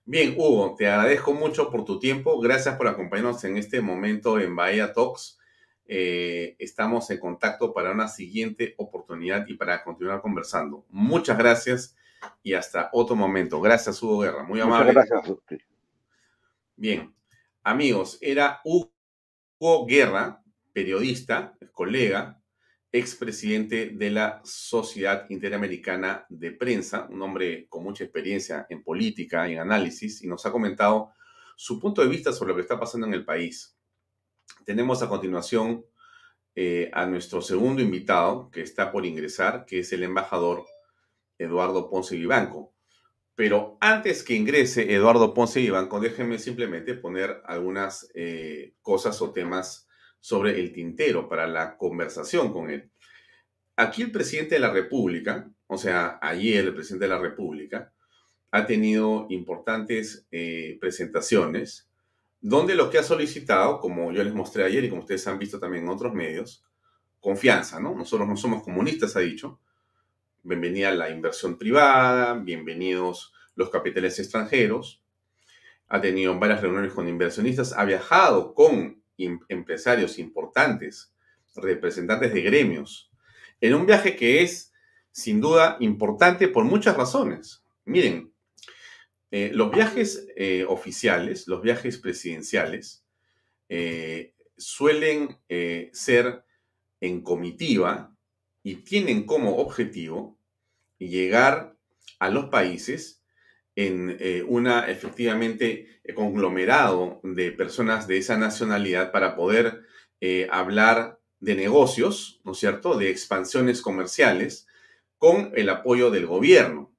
Bien, Hugo, te agradezco mucho por tu tiempo. Gracias por acompañarnos en este momento en Bahía Talks. Eh, estamos en contacto para una siguiente oportunidad y para continuar conversando. Muchas gracias y hasta otro momento. Gracias, Hugo Guerra. Muy amable. Muchas gracias. Bien, amigos, era Hugo Guerra, periodista, colega, expresidente de la Sociedad Interamericana de Prensa, un hombre con mucha experiencia en política y en análisis, y nos ha comentado su punto de vista sobre lo que está pasando en el país. Tenemos a continuación eh, a nuestro segundo invitado que está por ingresar, que es el embajador Eduardo Ponce Vivanco. Pero antes que ingrese Eduardo Ponce Vivanco, déjenme simplemente poner algunas eh, cosas o temas sobre el tintero para la conversación con él. Aquí el presidente de la República, o sea, ayer el presidente de la República, ha tenido importantes eh, presentaciones donde lo que ha solicitado, como yo les mostré ayer y como ustedes han visto también en otros medios, confianza, ¿no? Nosotros no somos comunistas, ha dicho. Bienvenida la inversión privada, bienvenidos los capitales extranjeros. Ha tenido varias reuniones con inversionistas, ha viajado con empresarios importantes, representantes de gremios, en un viaje que es sin duda importante por muchas razones. Miren, eh, los viajes eh, oficiales, los viajes presidenciales, eh, suelen ser en comitiva y tienen como objetivo llegar a los países en una efectivamente conglomerado de personas de esa nacionalidad para poder hablar de negocios, ¿no es cierto?, de expansiones comerciales con el apoyo del gobierno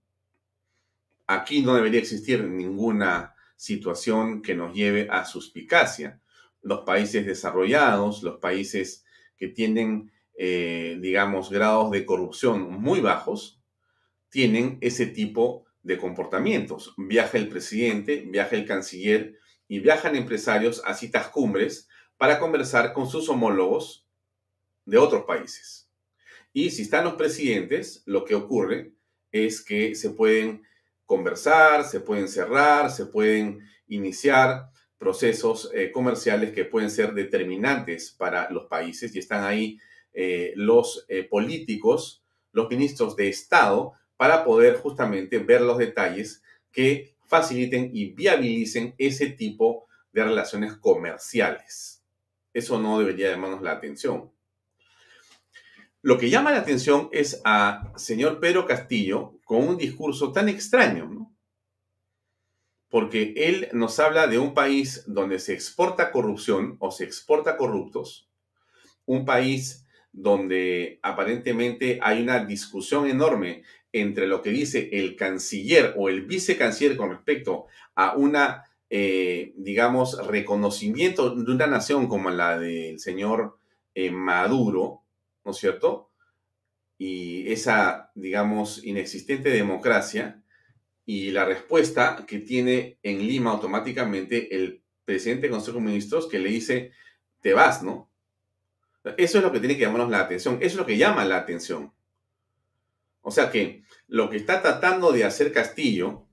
aquí no debería existir ninguna situación que nos lleve a suspicacia. Los países desarrollados, los países que tienen, eh, digamos, grados de corrupción muy bajos, tienen ese tipo de comportamientos. Viaja el presidente, viaja el canciller y viajan empresarios a citas cumbres para conversar con sus homólogos de otros países. Y si están los presidentes, lo que ocurre es que se pueden conversar, se pueden cerrar, se pueden iniciar procesos eh, comerciales que pueden ser determinantes para los países y están ahí eh, los eh, políticos, los ministros de Estado, para poder justamente ver los detalles que faciliten y viabilicen ese tipo de relaciones comerciales. Eso no debería llamarnos la atención. Lo que llama la atención es a señor Pedro Castillo con un discurso tan extraño. Porque él nos habla de un país donde se exporta corrupción o se exporta corruptos, un país donde aparentemente hay una discusión enorme entre lo que dice el canciller o el vicecanciller con respecto a una, eh, digamos, reconocimiento de una nación como la del señor eh, Maduro, ¿no es cierto? Y esa, digamos, inexistente democracia y la respuesta que tiene en Lima automáticamente el presidente del Consejo de Ministros que le dice, te vas, ¿no? Eso es lo que tiene que llamarnos la atención, eso es lo que llama la atención. O sea que lo que está tratando de hacer Castillo,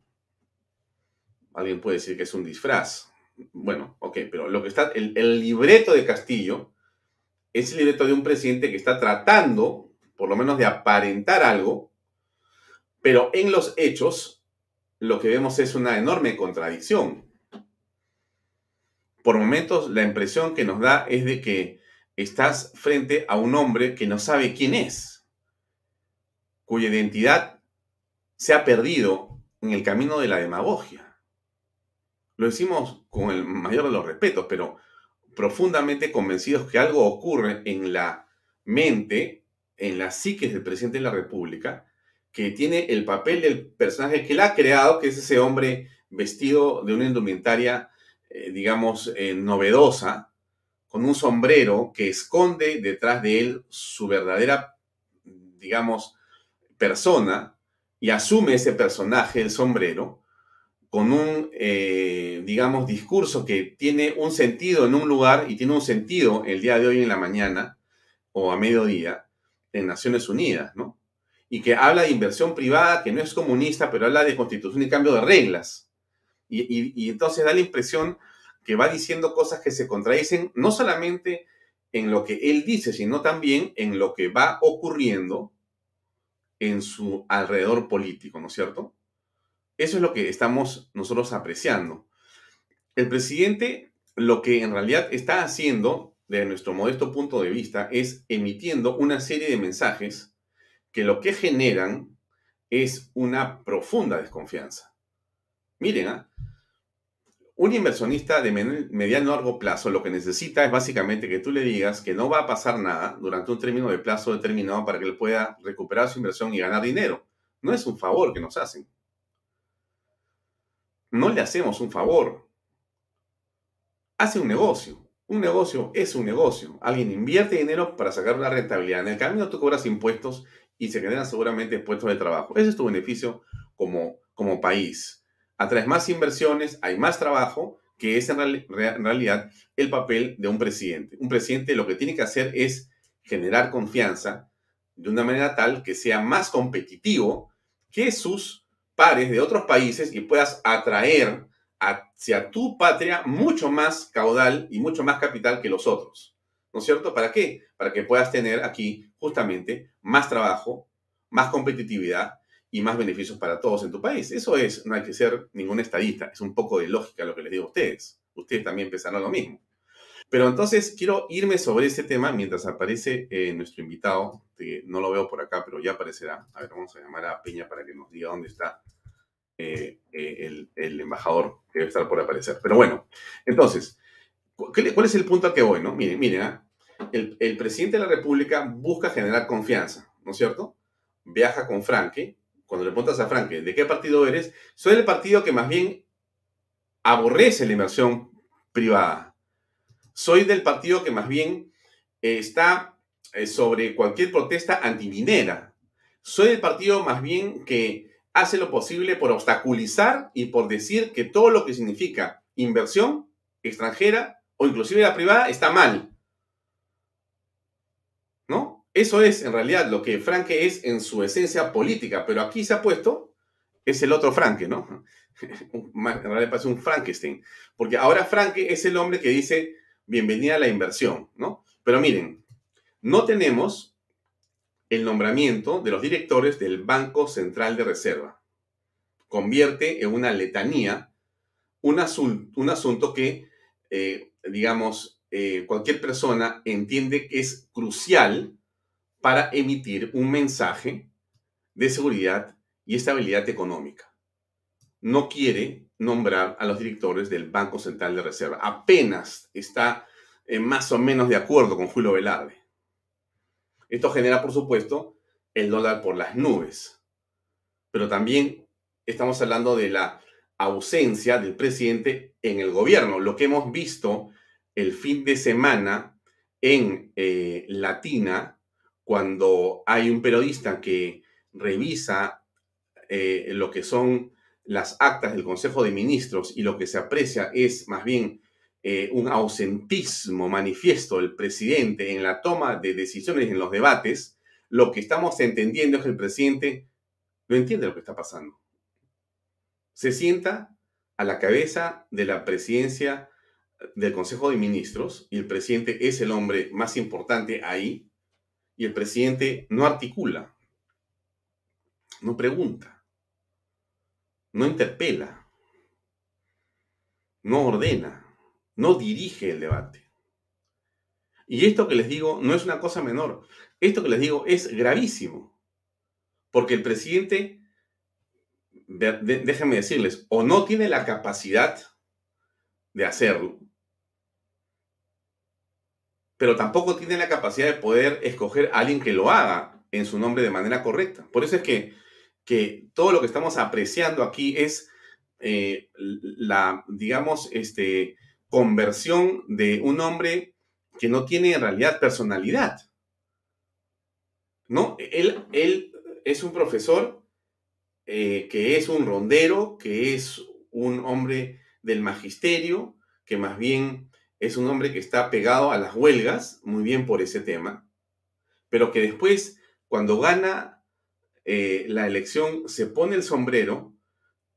alguien puede decir que es un disfraz. Bueno, ok, pero lo que está, el, el libreto de Castillo es el libreto de un presidente que está tratando, por lo menos, de aparentar algo, pero en los hechos lo que vemos es una enorme contradicción. Por momentos la impresión que nos da es de que estás frente a un hombre que no sabe quién es, cuya identidad se ha perdido en el camino de la demagogia. Lo decimos con el mayor de los respetos, pero profundamente convencidos que algo ocurre en la mente, en la psique del presidente de la República, que tiene el papel del personaje que él ha creado, que es ese hombre vestido de una indumentaria, eh, digamos, eh, novedosa, con un sombrero que esconde detrás de él su verdadera, digamos, persona, y asume ese personaje, el sombrero, con un, eh, digamos, discurso que tiene un sentido en un lugar y tiene un sentido el día de hoy en la mañana o a mediodía en Naciones Unidas, ¿no? Y que habla de inversión privada, que no es comunista, pero habla de constitución y cambio de reglas. Y, y entonces da la impresión que va diciendo cosas que se contradicen no solamente en lo que él dice, sino también en lo que va ocurriendo en su alrededor político, ¿no es cierto? Eso es lo que estamos nosotros apreciando. El presidente lo que en realidad está haciendo, desde nuestro modesto punto de vista, es emitiendo una serie de mensajes que lo que generan es una profunda desconfianza. Miren, ¿ah? Un inversionista de mediano largo plazo lo que necesita es básicamente que tú le digas que no va a pasar nada durante un término de plazo determinado para que él pueda recuperar su inversión y ganar dinero. No es un favor que nos hacen no le hacemos un favor. Hace un negocio. Un negocio es un negocio. Alguien invierte dinero para sacar una rentabilidad. En el camino tú cobras impuestos y se generan seguramente puestos de trabajo. Ese es tu beneficio como, como país. Atraes más inversiones, hay más trabajo que es en, en realidad el papel de un presidente. Un presidente lo que tiene que hacer es generar confianza de una manera tal que sea más competitivo que sus pares de otros países y puedas atraer hacia tu patria mucho más caudal y mucho más capital que los otros. ¿No es cierto? ¿Para qué? Para que puedas tener aquí justamente más trabajo, más competitividad y más beneficios para todos en tu país. Eso es, no hay que ser ningún estadista, es un poco de lógica lo que les digo a ustedes. Ustedes también pensarán lo mismo. Pero entonces quiero irme sobre este tema mientras aparece eh, nuestro invitado, que no lo veo por acá, pero ya aparecerá. A ver, vamos a llamar a Peña para que nos diga dónde está eh, eh, el, embajador, que debe estar por aparecer. Pero bueno, entonces, ¿cuál es el punto a que voy? No? Miren, miren, ¿ah? el, el, presidente de la República busca generar confianza, ¿no es cierto? Viaja con Franke. Cuando le preguntas a Franke, ¿de qué partido eres? Soy del partido que más bien aborrece la inversión privada soy del partido que más bien eh, está eh, sobre cualquier protesta antiminera. Soy del partido más bien que hace lo posible por obstaculizar y por decir que todo lo que significa inversión extranjera o inclusive la privada está mal. ¿No? Eso es en realidad lo que Franke es en su esencia política, pero aquí se ha puesto, es el otro Franke, ¿no? En realidad parece un Frankenstein, porque ahora Franke es el hombre que dice, bienvenida a la inversión, ¿no? Pero miren, no tenemos el nombramiento de los directores del Banco Central de Reserva. Convierte en una letanía un, asunto, que, eh, digamos, eh, cualquier persona entiende que es crucial para emitir un mensaje de seguridad y estabilidad económica. No quiere nombrar a los directores del Banco Central de Reserva. Apenas está eh, más o menos de acuerdo con Julio Velarde. Esto genera, por supuesto, el dólar por las nubes. Pero también estamos hablando de la ausencia del presidente en el gobierno, lo que hemos visto el fin de semana en eh, Latina, cuando hay un periodista que revisa eh, lo que son las actas del Consejo de Ministros y lo que se aprecia es más bien eh, un ausentismo manifiesto del presidente en la toma de decisiones en los debates, lo que estamos entendiendo es que el presidente no entiende lo que está pasando. Se sienta a la cabeza de la presidencia del Consejo de Ministros y el presidente es el hombre más importante ahí y el presidente no articula, no pregunta no interpela, no ordena, no dirige el debate. Y esto que les digo no es una cosa menor. Esto que les digo es gravísimo. Porque el presidente, déjenme decirles, o no tiene la capacidad de hacerlo, pero tampoco tiene la capacidad de poder escoger a alguien que lo haga en su nombre de manera correcta. Por eso es que que todo lo que estamos apreciando aquí es eh, la, digamos, este, conversión de un hombre que no tiene en realidad personalidad. ¿No? Él, él es un profesor eh, que es un rondero, que es un hombre del magisterio, que más bien es un hombre que está pegado a las huelgas, muy bien por ese tema, pero que después, cuando gana eh, la elección se pone el sombrero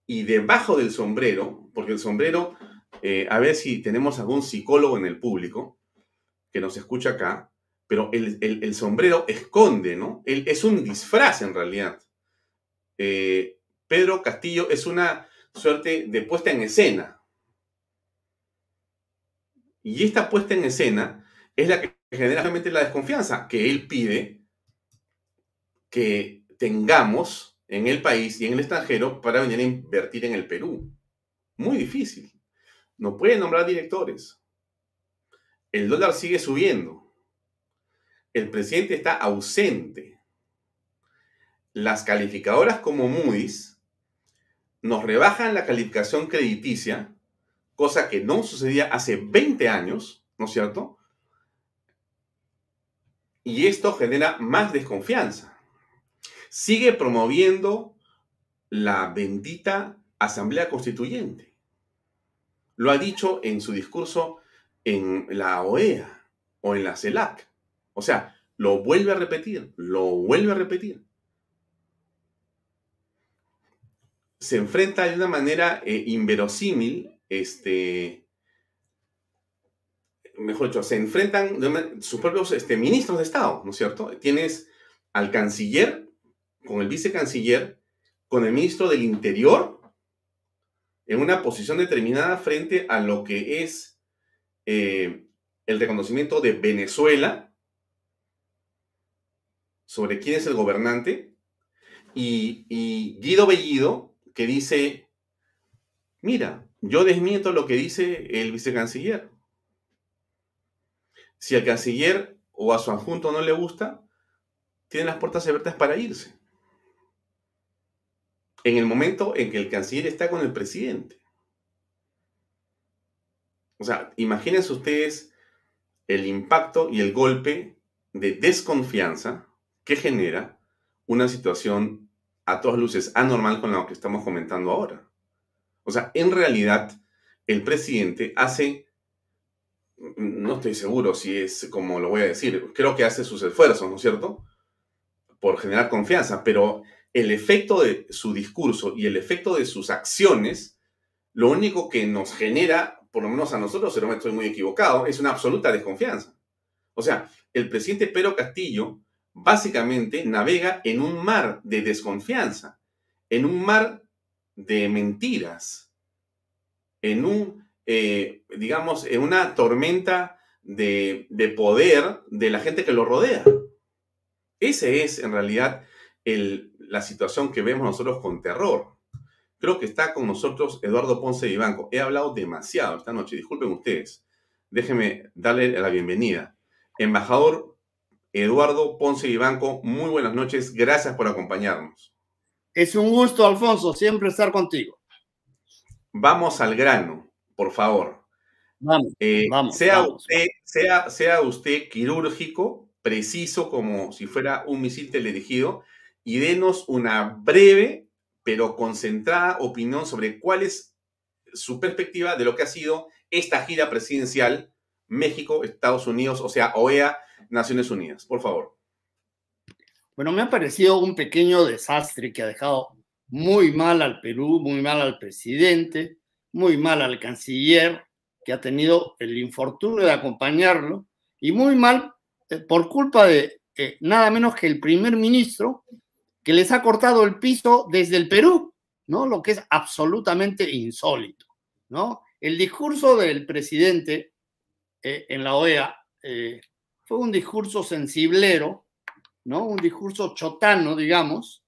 y debajo del sombrero, porque el sombrero, eh, a ver si tenemos algún psicólogo en el público que nos escucha acá, pero el, sombrero esconde, ¿no? es un disfraz en realidad. Eh, Pedro Castillo es una suerte de puesta en escena. Y esta puesta en escena es la que genera realmente la desconfianza que él pide que tengamos en el país y en el extranjero para venir a invertir en el Perú. Muy difícil. No puede nombrar directores. El dólar sigue subiendo. El presidente está ausente. Las calificadoras como Moody's nos rebajan la calificación crediticia, cosa que no sucedía hace 20 años, ¿no es cierto? Y esto genera más desconfianza sigue promoviendo la bendita Asamblea Constituyente. Lo ha dicho en su discurso en la OEA o en la CELAC. O sea, lo vuelve a repetir, lo vuelve a repetir. Se enfrenta de una manera eh, inverosímil, este, mejor dicho, se enfrentan sus propios este, ministros de Estado, ¿no es cierto? Tienes al canciller, con el vicecanciller, con el ministro del Interior, en una posición determinada frente a lo que es eh, el reconocimiento de Venezuela sobre quién es el gobernante, y, y Guido Bellido, que dice, mira, yo desmiento lo que dice el vicecanciller. Si al canciller o a su adjunto no le gusta, tienen las puertas abiertas para irse. En el momento en que el canciller está con el presidente. O sea, imagínense ustedes el impacto y el golpe de desconfianza que genera una situación a todas luces anormal con lo que estamos comentando ahora. O sea, en realidad, el presidente hace, no estoy seguro si es como lo voy a decir, creo que hace sus esfuerzos, ¿no es cierto? Por generar confianza, pero el efecto de su discurso y el efecto de sus acciones, lo único que nos genera, por lo menos a nosotros, no me estoy muy equivocado, es una absoluta desconfianza. O sea, el presidente Pedro Castillo básicamente navega en un mar de desconfianza, en un mar de mentiras, en un, eh, digamos, en una tormenta de, poder de la gente que lo rodea. Esa es en realidad la situación que vemos nosotros con terror. Creo que está con nosotros Eduardo Ponce Vivanco. He hablado demasiado esta noche, disculpen ustedes. Déjenme darle la bienvenida. Embajador Eduardo Ponce Vivanco, muy buenas noches, gracias por acompañarnos. Es un gusto, Alfonso, siempre estar contigo. Vamos al grano, por favor. Vamos, eh, vamos, sea, Usted, sea, sea usted quirúrgico, preciso como si fuera un misil teledirigido, y denos una breve pero concentrada opinión sobre cuál es su perspectiva de lo que ha sido esta gira presidencial México, Estados Unidos, o sea, OEA, Naciones Unidas. Por favor. Bueno, me ha parecido un pequeño desastre que ha dejado muy mal al Perú, muy mal al presidente, muy mal al canciller, que ha tenido el infortunio de acompañarlo, y muy mal eh, por culpa de eh, nada menos que el primer ministro, que les ha cortado el piso desde el Perú, ¿no? Lo que es absolutamente insólito, ¿no? El discurso del presidente eh, en la OEA fue un discurso sensiblero, ¿no? Un discurso chotano, digamos,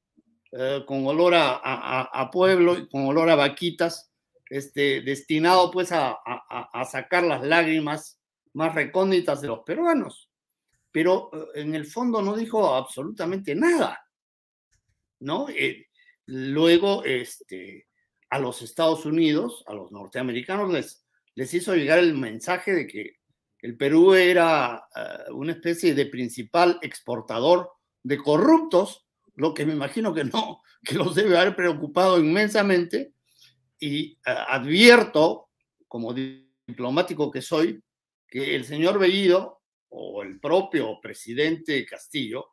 eh, con olor a, pueblo y con olor a vaquitas, este, destinado pues a, sacar las lágrimas más recónditas de los peruanos. Pero eh, en el fondo no dijo absolutamente nada, ¿no? Eh, luego, este, a los Estados Unidos, a los norteamericanos, les, les hizo llegar el mensaje de que el Perú era eh, una especie de principal exportador de corruptos, lo que me imagino que no, que los debe haber preocupado inmensamente. Y eh, advierto, como diplomático que soy, que el señor Bellido o el propio presidente Castillo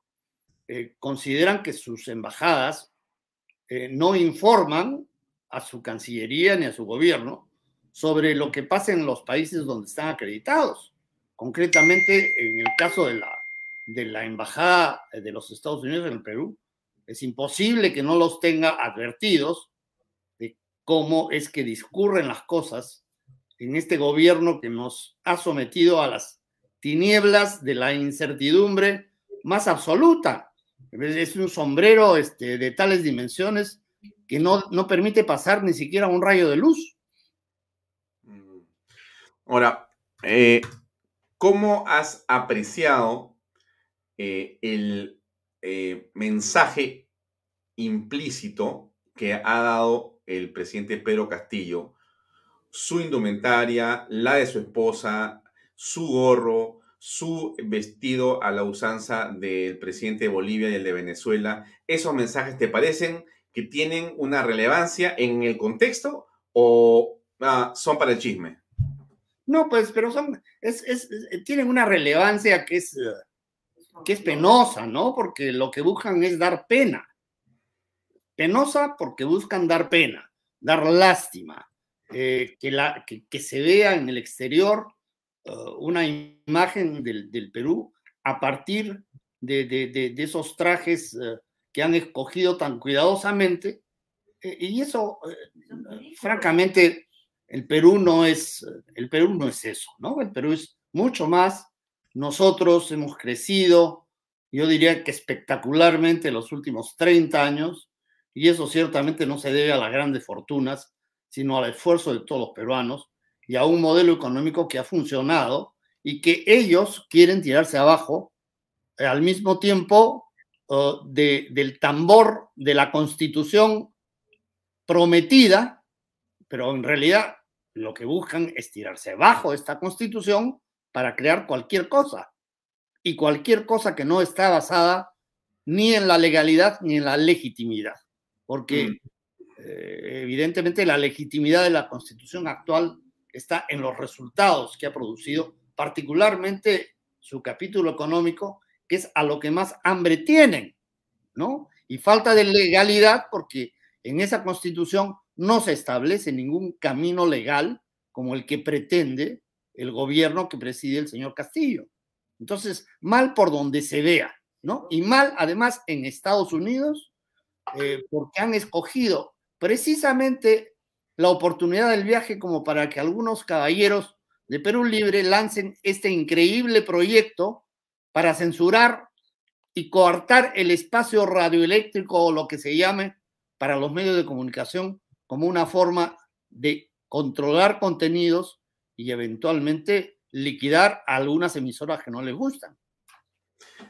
eh, consideran que sus embajadas no informan a su Cancillería ni a su gobierno sobre lo que pasa en los países donde están acreditados. Concretamente, en el caso de la, de la Embajada de los Estados Unidos en el Perú, es imposible que no los tenga advertidos de cómo es que discurren las cosas en este gobierno que nos ha sometido a las tinieblas de la incertidumbre más absoluta. Es un sombrero este, de tales dimensiones que no, no permite pasar ni siquiera un rayo de luz. Ahora, eh, ¿Cómo has apreciado eh, el eh, mensaje implícito que ha dado el presidente Pedro Castillo? Su indumentaria, la de su esposa, su gorro, su vestido a la usanza del presidente de Bolivia y el de Venezuela. ¿Esos mensajes te parecen que tienen una relevancia en el contexto o Ah, son para el chisme. No, pues, pero son, es, es, tienen una relevancia que es, que es penosa, ¿no? Porque lo que buscan es dar pena. Penosa porque buscan dar pena, dar lástima, eh, que, la, que, que, se vea en el exterior uh, una imagen del, del, Perú a partir de, de, de esos trajes uh, que han escogido tan cuidadosamente. Eh, y eso, eh, francamente, el Perú no es, el Perú no es eso, ¿no? El Perú es mucho más. Nosotros hemos crecido, yo diría que espectacularmente en los últimos 30 años, y eso ciertamente no se debe a las grandes fortunas, sino al esfuerzo de todos los peruanos y a un modelo económico que ha funcionado y que ellos quieren tirarse abajo eh, al mismo tiempo uh, de, del tambor de la constitución prometida, pero en realidad lo que buscan es tirarse bajo esta constitución para crear cualquier cosa. Y cualquier cosa que no está basada ni en la legalidad ni en la legitimidad. Porque mm. eh, evidentemente la legitimidad de la constitución actual está en los resultados que ha producido, particularmente su capítulo económico, que es a lo que más hambre tienen, ¿no? Y falta de legalidad porque en esa constitución no se establece ningún camino legal como el que pretende el gobierno que preside el señor Castillo. Entonces, mal por donde se vea, ¿no? Y mal además en Estados Unidos, eh, porque han escogido precisamente la oportunidad del viaje como para que algunos caballeros de Perú Libre lancen este increíble proyecto para censurar y coartar el espacio radioeléctrico o lo que se llame para los medios de comunicación como una forma de controlar contenidos y eventualmente liquidar algunas emisoras que no les gustan.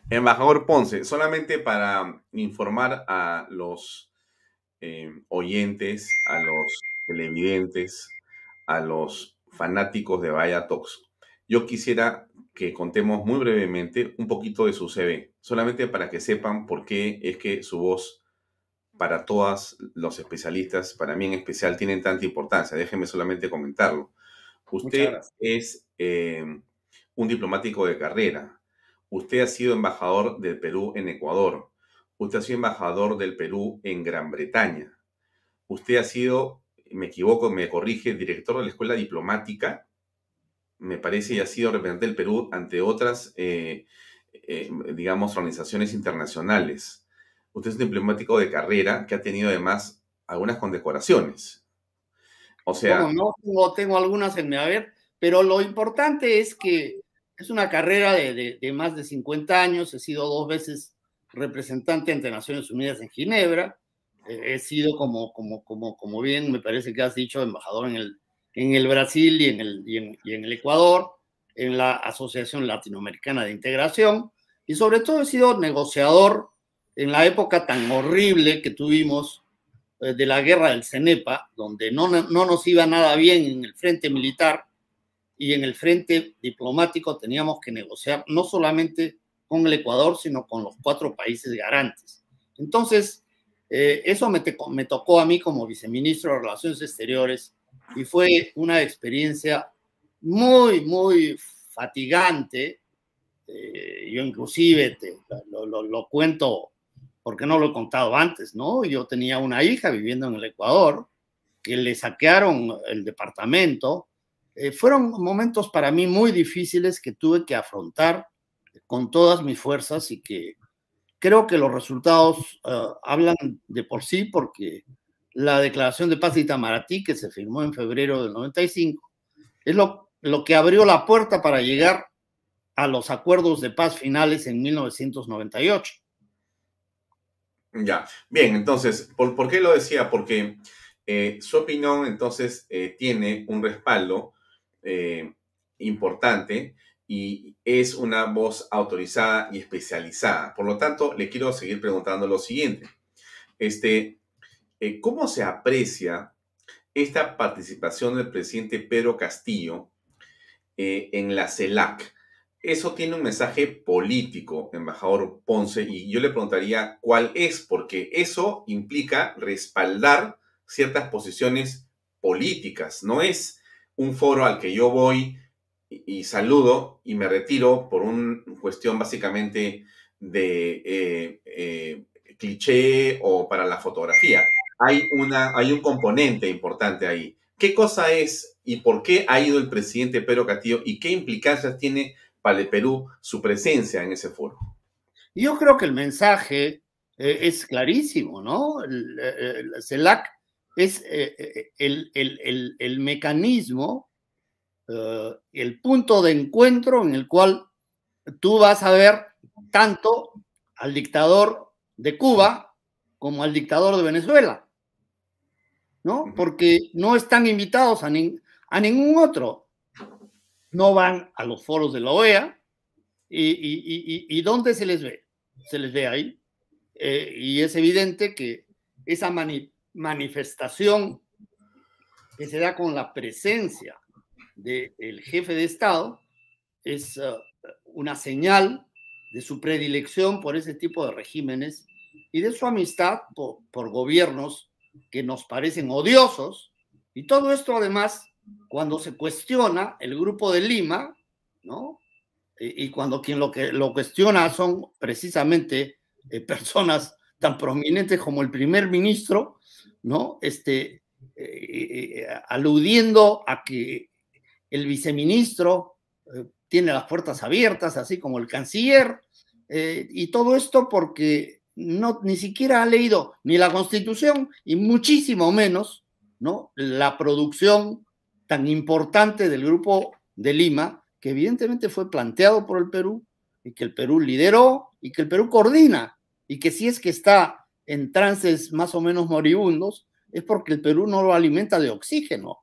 Embajador Ponce, solamente para informar a los eh, oyentes, a los televidentes, a los fanáticos de Vaya Talks, yo quisiera que contemos muy brevemente un poquito de su CV, solamente para que sepan por qué es que su voz para todos los especialistas, para mí en especial, tienen tanta importancia. Déjenme solamente comentarlo. Usted es eh, un diplomático de carrera. Usted ha sido embajador del Perú en Ecuador. Usted ha sido embajador del Perú en Gran Bretaña. Usted ha sido, me equivoco, me corrige, director de la Escuela Diplomática, me parece, y ha sido representante del Perú ante otras, eh, eh, digamos, organizaciones internacionales Usted es un diplomático de carrera que ha tenido además algunas condecoraciones. O sea... No, no tengo, algunas en mi haber, pero lo importante es que es una carrera de, más de 50 años. He sido dos veces representante ante Naciones Unidas en Ginebra. he sido, como, como, como, como bien me parece que has dicho, embajador en el, en el Brasil y en el, y en, y en el Ecuador, en la Asociación Latinoamericana de Integración. Y sobre todo he sido negociador en la época tan horrible que tuvimos eh, de la guerra del Cenepa, donde no, no nos iba nada bien en el frente militar y en el frente diplomático teníamos que negociar no solamente con el Ecuador, sino con los cuatro países garantes. Entonces, eh, eso me, me, tocó a mí como viceministro de Relaciones Exteriores y fue una experiencia muy, muy fatigante. Eh, yo inclusive te, lo, lo, lo, cuento porque no lo he contado antes, ¿no? Yo tenía una hija viviendo en el Ecuador, que le saquearon el departamento. Eh, fueron momentos para mí muy difíciles que tuve que afrontar con todas mis fuerzas y que creo que los resultados uh, hablan de por sí porque la declaración de paz de Itamaraty que se firmó en febrero del 95 es lo, lo que abrió la puerta para llegar a los acuerdos de paz finales en 1998. Ya, bien, entonces, ¿por, ¿por qué lo decía? Porque eh, su opinión entonces eh, tiene un respaldo eh, importante y es una voz autorizada y especializada. Por lo tanto, le quiero seguir preguntando lo siguiente. Este, ¿Cómo se aprecia esta participación del presidente Pedro Castillo en la CELAC? Eso tiene un mensaje político, embajador Ponce, y yo le preguntaría cuál es, porque eso implica respaldar ciertas posiciones políticas, no es un foro al que yo voy y, saludo y me retiro por una cuestión básicamente de eh, eh, cliché o para la fotografía. Hay, una, hay un componente importante ahí. ¿Qué cosa es y por qué ha ido el presidente Pedro Castillo y qué implicancias tiene para el Perú su presencia en ese foro? Yo creo que el mensaje eh, es clarísimo, ¿no? El, el CELAC es el, el, mecanismo eh, el punto de encuentro en el cual tú vas a ver tanto al dictador de Cuba como al dictador de Venezuela, ¿no? Porque no están invitados a, a ningún otro. No van a los foros de la OEA y, ¿dónde se les ve? Se les ve ahí. Eh, y es evidente que esa manifestación que se da con la presencia del jefe de Estado es uh, una señal de su predilección por ese tipo de regímenes y de su amistad por, gobiernos que nos parecen odiosos. Y todo esto además, cuando se cuestiona el grupo de Lima, ¿no? Y, cuando quien lo, que, lo cuestiona son precisamente eh, personas tan prominentes como el primer ministro, ¿no? Este, eh, eh, aludiendo a que el viceministro tiene las puertas abiertas, así como el canciller, y todo esto porque no, ni siquiera ha leído ni la constitución y muchísimo menos ¿no? la producción tan importante del grupo de Lima, que evidentemente fue planteado por el Perú y que el Perú lideró y que el Perú coordina y que si es que está en trances más o menos moribundos, es porque el Perú no lo alimenta de oxígeno.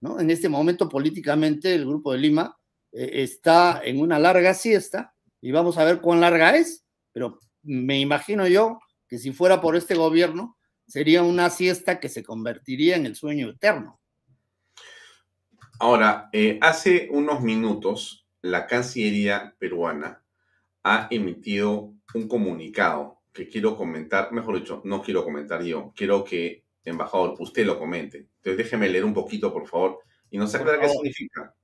En este momento políticamente el Grupo de Lima eh, está en una larga siesta y vamos a ver cuán larga es, pero me imagino yo que si fuera por este gobierno sería una siesta que se convertiría en el sueño eterno. Ahora, eh, hace unos minutos la Cancillería peruana ha emitido un comunicado que quiero comentar, mejor dicho, no quiero comentar yo, quiero que embajador, usted lo comente. Entonces déjeme leer un poquito, por favor, y nos aclara qué significa.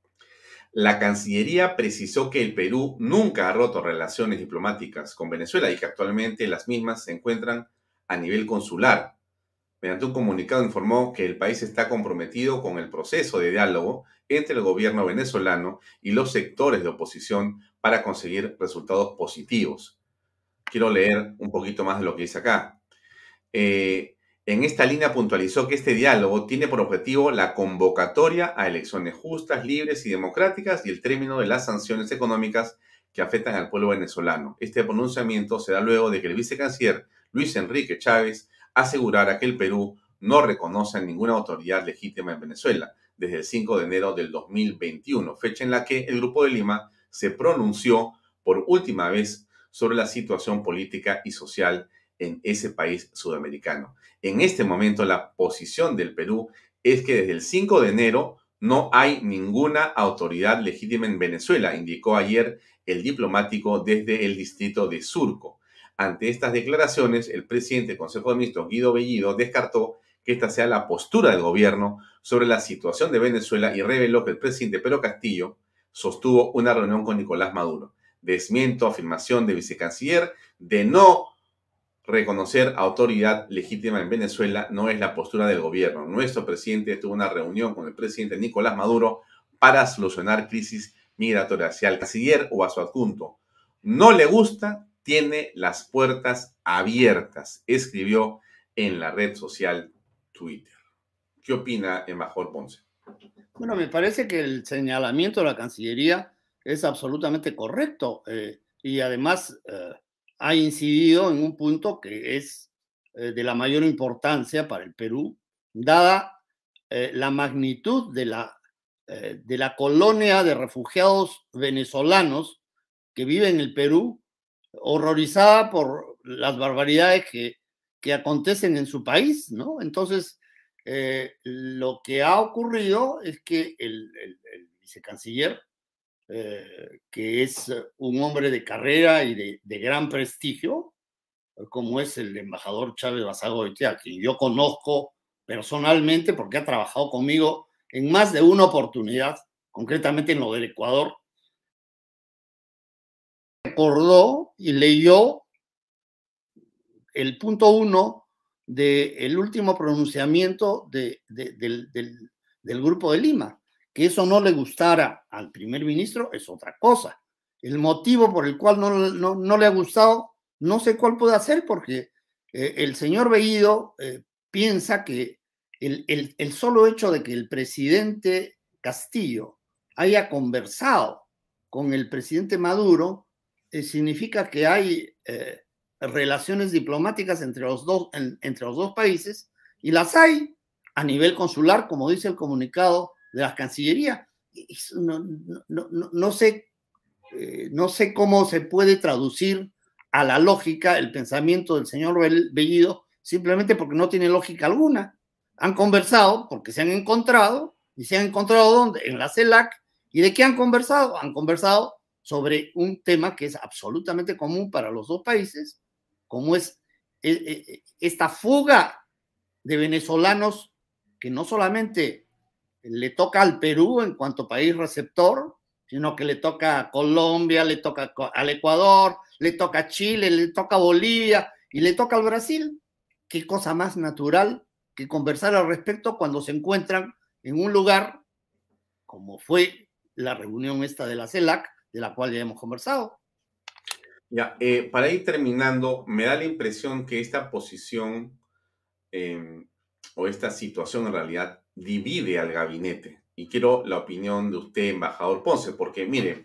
La Cancillería precisó que el Perú nunca ha roto relaciones diplomáticas con Venezuela y que actualmente las mismas se encuentran a nivel consular. Mediante un comunicado informó que el país está comprometido con el proceso de diálogo entre el gobierno venezolano y los sectores de oposición para conseguir resultados positivos. Quiero leer un poquito más de lo que dice acá. Eh, en esta línea puntualizó que este diálogo tiene por objetivo la convocatoria a elecciones justas, libres y democráticas y el término de las sanciones económicas que afectan al pueblo venezolano. Este pronunciamiento se da luego de que el vicecanciller Luis Enrique Chávez asegurara que el Perú no reconoce ninguna autoridad legítima en Venezuela desde el 5 de enero del 2021, fecha en la que el Grupo de Lima se pronunció por última vez sobre la situación política y social en ese país sudamericano. En este momento la posición del Perú es que desde el 5 de enero no hay ninguna autoridad legítima en Venezuela, indicó ayer el diplomático desde el distrito de Surco. Ante estas declaraciones, el presidente del Consejo de Ministros, Guido Bellido, descartó que esta sea la postura del gobierno sobre la situación de Venezuela y reveló que el presidente Pedro Castillo sostuvo una reunión con Nicolás Maduro. Desmiento afirmación de vicecanciller de no reconocer autoridad legítima en Venezuela no es la postura del gobierno. Nuestro presidente tuvo una reunión con el presidente Nicolás Maduro para solucionar crisis migratorias. Si al canciller o a su adjunto no le gusta, tiene las puertas abiertas, escribió en la red social Twitter. ¿Qué opina embajador Ponce? Bueno, me parece que el señalamiento de la Cancillería es absolutamente correcto eh, y además eh, ha incidido en un punto que es eh, de la mayor importancia para el Perú, dada la magnitud de la, de la colonia de refugiados venezolanos que vive en el Perú, horrorizada por las barbaridades que, que acontecen en su país, ¿no? Entonces, lo que ha ocurrido es que el, vicecanciller eh, que es eh, un hombre de carrera y de, gran prestigio, como es el embajador Chávez Basagoitia, a quien yo conozco personalmente porque ha trabajado conmigo en más de una oportunidad, concretamente en lo del Ecuador, recordó y leyó el punto uno del último pronunciamiento de, del, Grupo de Lima. Que eso no le gustara al primer ministro es otra cosa. El motivo por el cual no, no, no le ha gustado, no sé cuál puede ser, porque eh, el señor Bellido eh, piensa que el, el, solo hecho de que el presidente Castillo haya conversado con el presidente Maduro significa que hay relaciones diplomáticas entre los, dos, en, entre los dos países y las hay a nivel consular, como dice el comunicado de la Cancillería. No, no, no, no sé, eh, no sé cómo se puede traducir a la lógica el pensamiento del señor Bellido, simplemente porque no tiene lógica alguna. Han conversado porque se han encontrado, y se han encontrado ¿dónde? En la CELAC. ¿Y de qué han conversado? Han conversado sobre un tema que es absolutamente común para los dos países, como es eh, eh, esta fuga de venezolanos que no solamente le toca al Perú en cuanto país receptor, sino que le toca a Colombia, le toca al Ecuador, le toca a Chile, le toca a Bolivia y le toca al Brasil. Qué cosa más natural que conversar al respecto cuando se encuentran en un lugar como fue la reunión esta de la CELAC, de la cual ya hemos conversado. Ya, eh, para ir terminando, me da la impresión que esta posición eh, o esta situación en realidad divide al gabinete. Y quiero la opinión de usted, embajador Ponce, porque mire,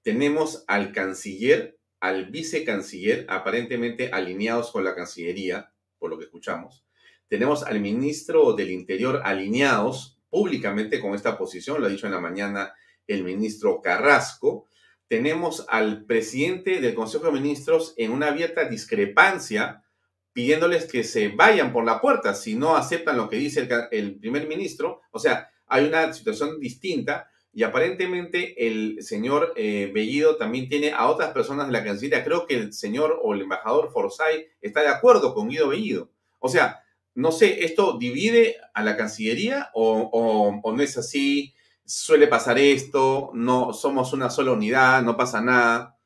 tenemos al canciller, al vicecanciller, aparentemente alineados con la Cancillería, por lo que escuchamos. Tenemos al ministro del Interior alineados públicamente con esta posición, lo ha dicho en la mañana el ministro Carrasco. Tenemos al presidente del Consejo de Ministros en una abierta discrepancia pidiéndoles que se vayan por la puerta si no aceptan lo que dice el, el primer ministro. O sea, hay una situación distinta y aparentemente el señor eh, Bellido también tiene a otras personas de la Cancillería. Creo que el señor o el embajador Forsyth está de acuerdo con Guido Bellido. O sea, no sé, ¿esto divide a la Cancillería o, o, o no es así? ¿Suele pasar esto? ¿No somos una sola unidad? ¿No pasa nada?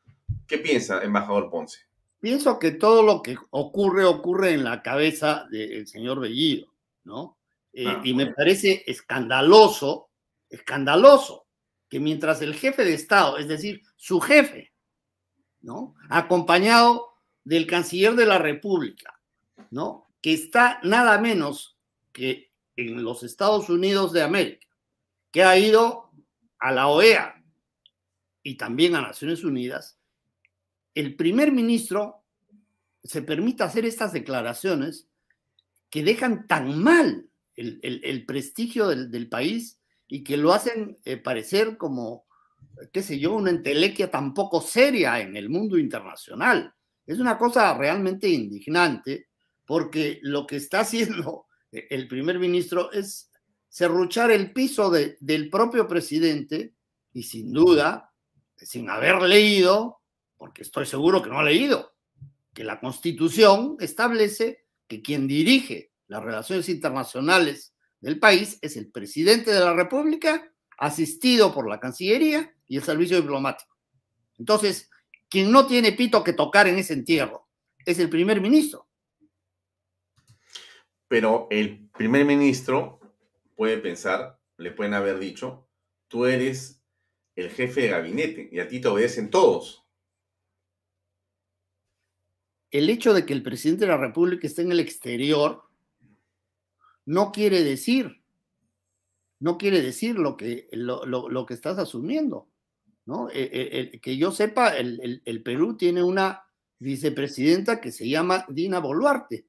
¿Qué piensa, embajador Ponce? Pienso que todo lo que ocurre ocurre en la cabeza del señor Bellido, ¿no? Eh, ah, y me bueno. parece escandaloso, escandaloso, que mientras el jefe de Estado, es decir, su jefe, ¿no? Acompañado del canciller de la República, ¿no? Que está nada menos que en los Estados Unidos de América, que ha ido a la OEA y también a Naciones Unidas, el primer ministro se permite hacer estas declaraciones que dejan tan mal el, prestigio del, del, país y que lo hacen eh, parecer como, qué sé yo, una entelequia tan poco seria en el mundo internacional. Es una cosa realmente indignante porque lo que está haciendo el primer ministro es serruchar el piso de, del propio presidente y sin duda, sin haber leído, porque estoy seguro que no ha leído, que la Constitución establece que quien dirige las relaciones internacionales del país es el presidente de la República, asistido por la Cancillería y el Servicio Diplomático. Entonces, quien no tiene pito que tocar en ese entierro es el primer ministro. Pero el primer ministro puede pensar, le pueden haber dicho, tú eres el jefe de gabinete y a ti te obedecen todos el hecho de que el presidente de la República esté en el exterior no quiere decir, no quiere decir lo que, lo, lo, lo que estás asumiendo. ¿no? Eh, eh, que yo sepa, el, Perú tiene una vicepresidenta que se llama Dina Boluarte.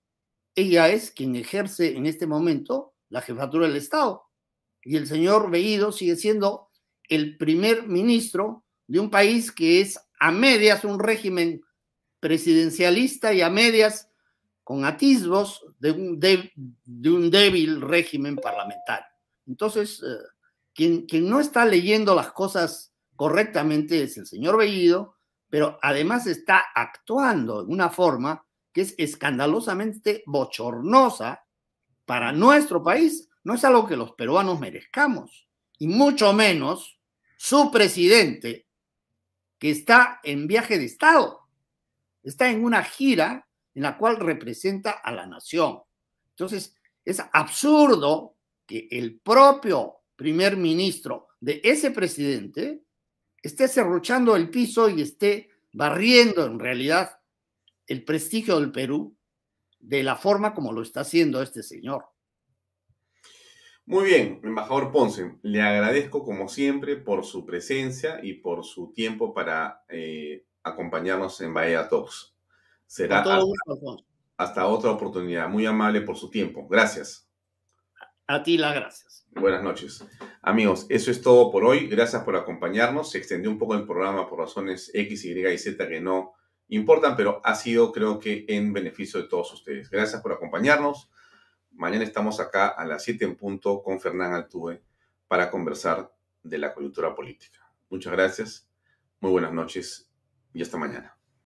Ella es quien ejerce en este momento la jefatura del Estado. Y el señor Veído sigue siendo el primer ministro de un país que es a medias un régimen presidencialista y a medias con atisbos de un, débil régimen parlamentario. Entonces, eh, quien, quien, no está leyendo las cosas correctamente es el señor Bellido, pero además está actuando de una forma que es escandalosamente bochornosa para nuestro país no es algo que los peruanos merezcamos, y mucho menos su presidente, que está en viaje de Estado, está en una gira en la cual representa a la nación. Entonces, es absurdo que el propio primer ministro de ese presidente esté cerruchando el piso y esté barriendo en realidad el prestigio del Perú de la forma como lo está haciendo este señor. Muy bien, embajador Ponce, le agradezco como siempre por su presencia y por su tiempo para eh, acompañarnos en Bahía Talks. Será hasta, hasta otra oportunidad. Muy amable por su tiempo. Gracias. A ti las gracias. Buenas noches. Amigos, eso es todo por hoy. Gracias por acompañarnos. Se extendió un poco el programa por razones X, Y y Z que no importan, pero ha sido creo que en beneficio de todos ustedes. Gracias por acompañarnos. Mañana estamos acá a las 7 en punto con Fernán Altuve para conversar de la coyuntura política. Muchas gracias, muy buenas noches y hasta mañana.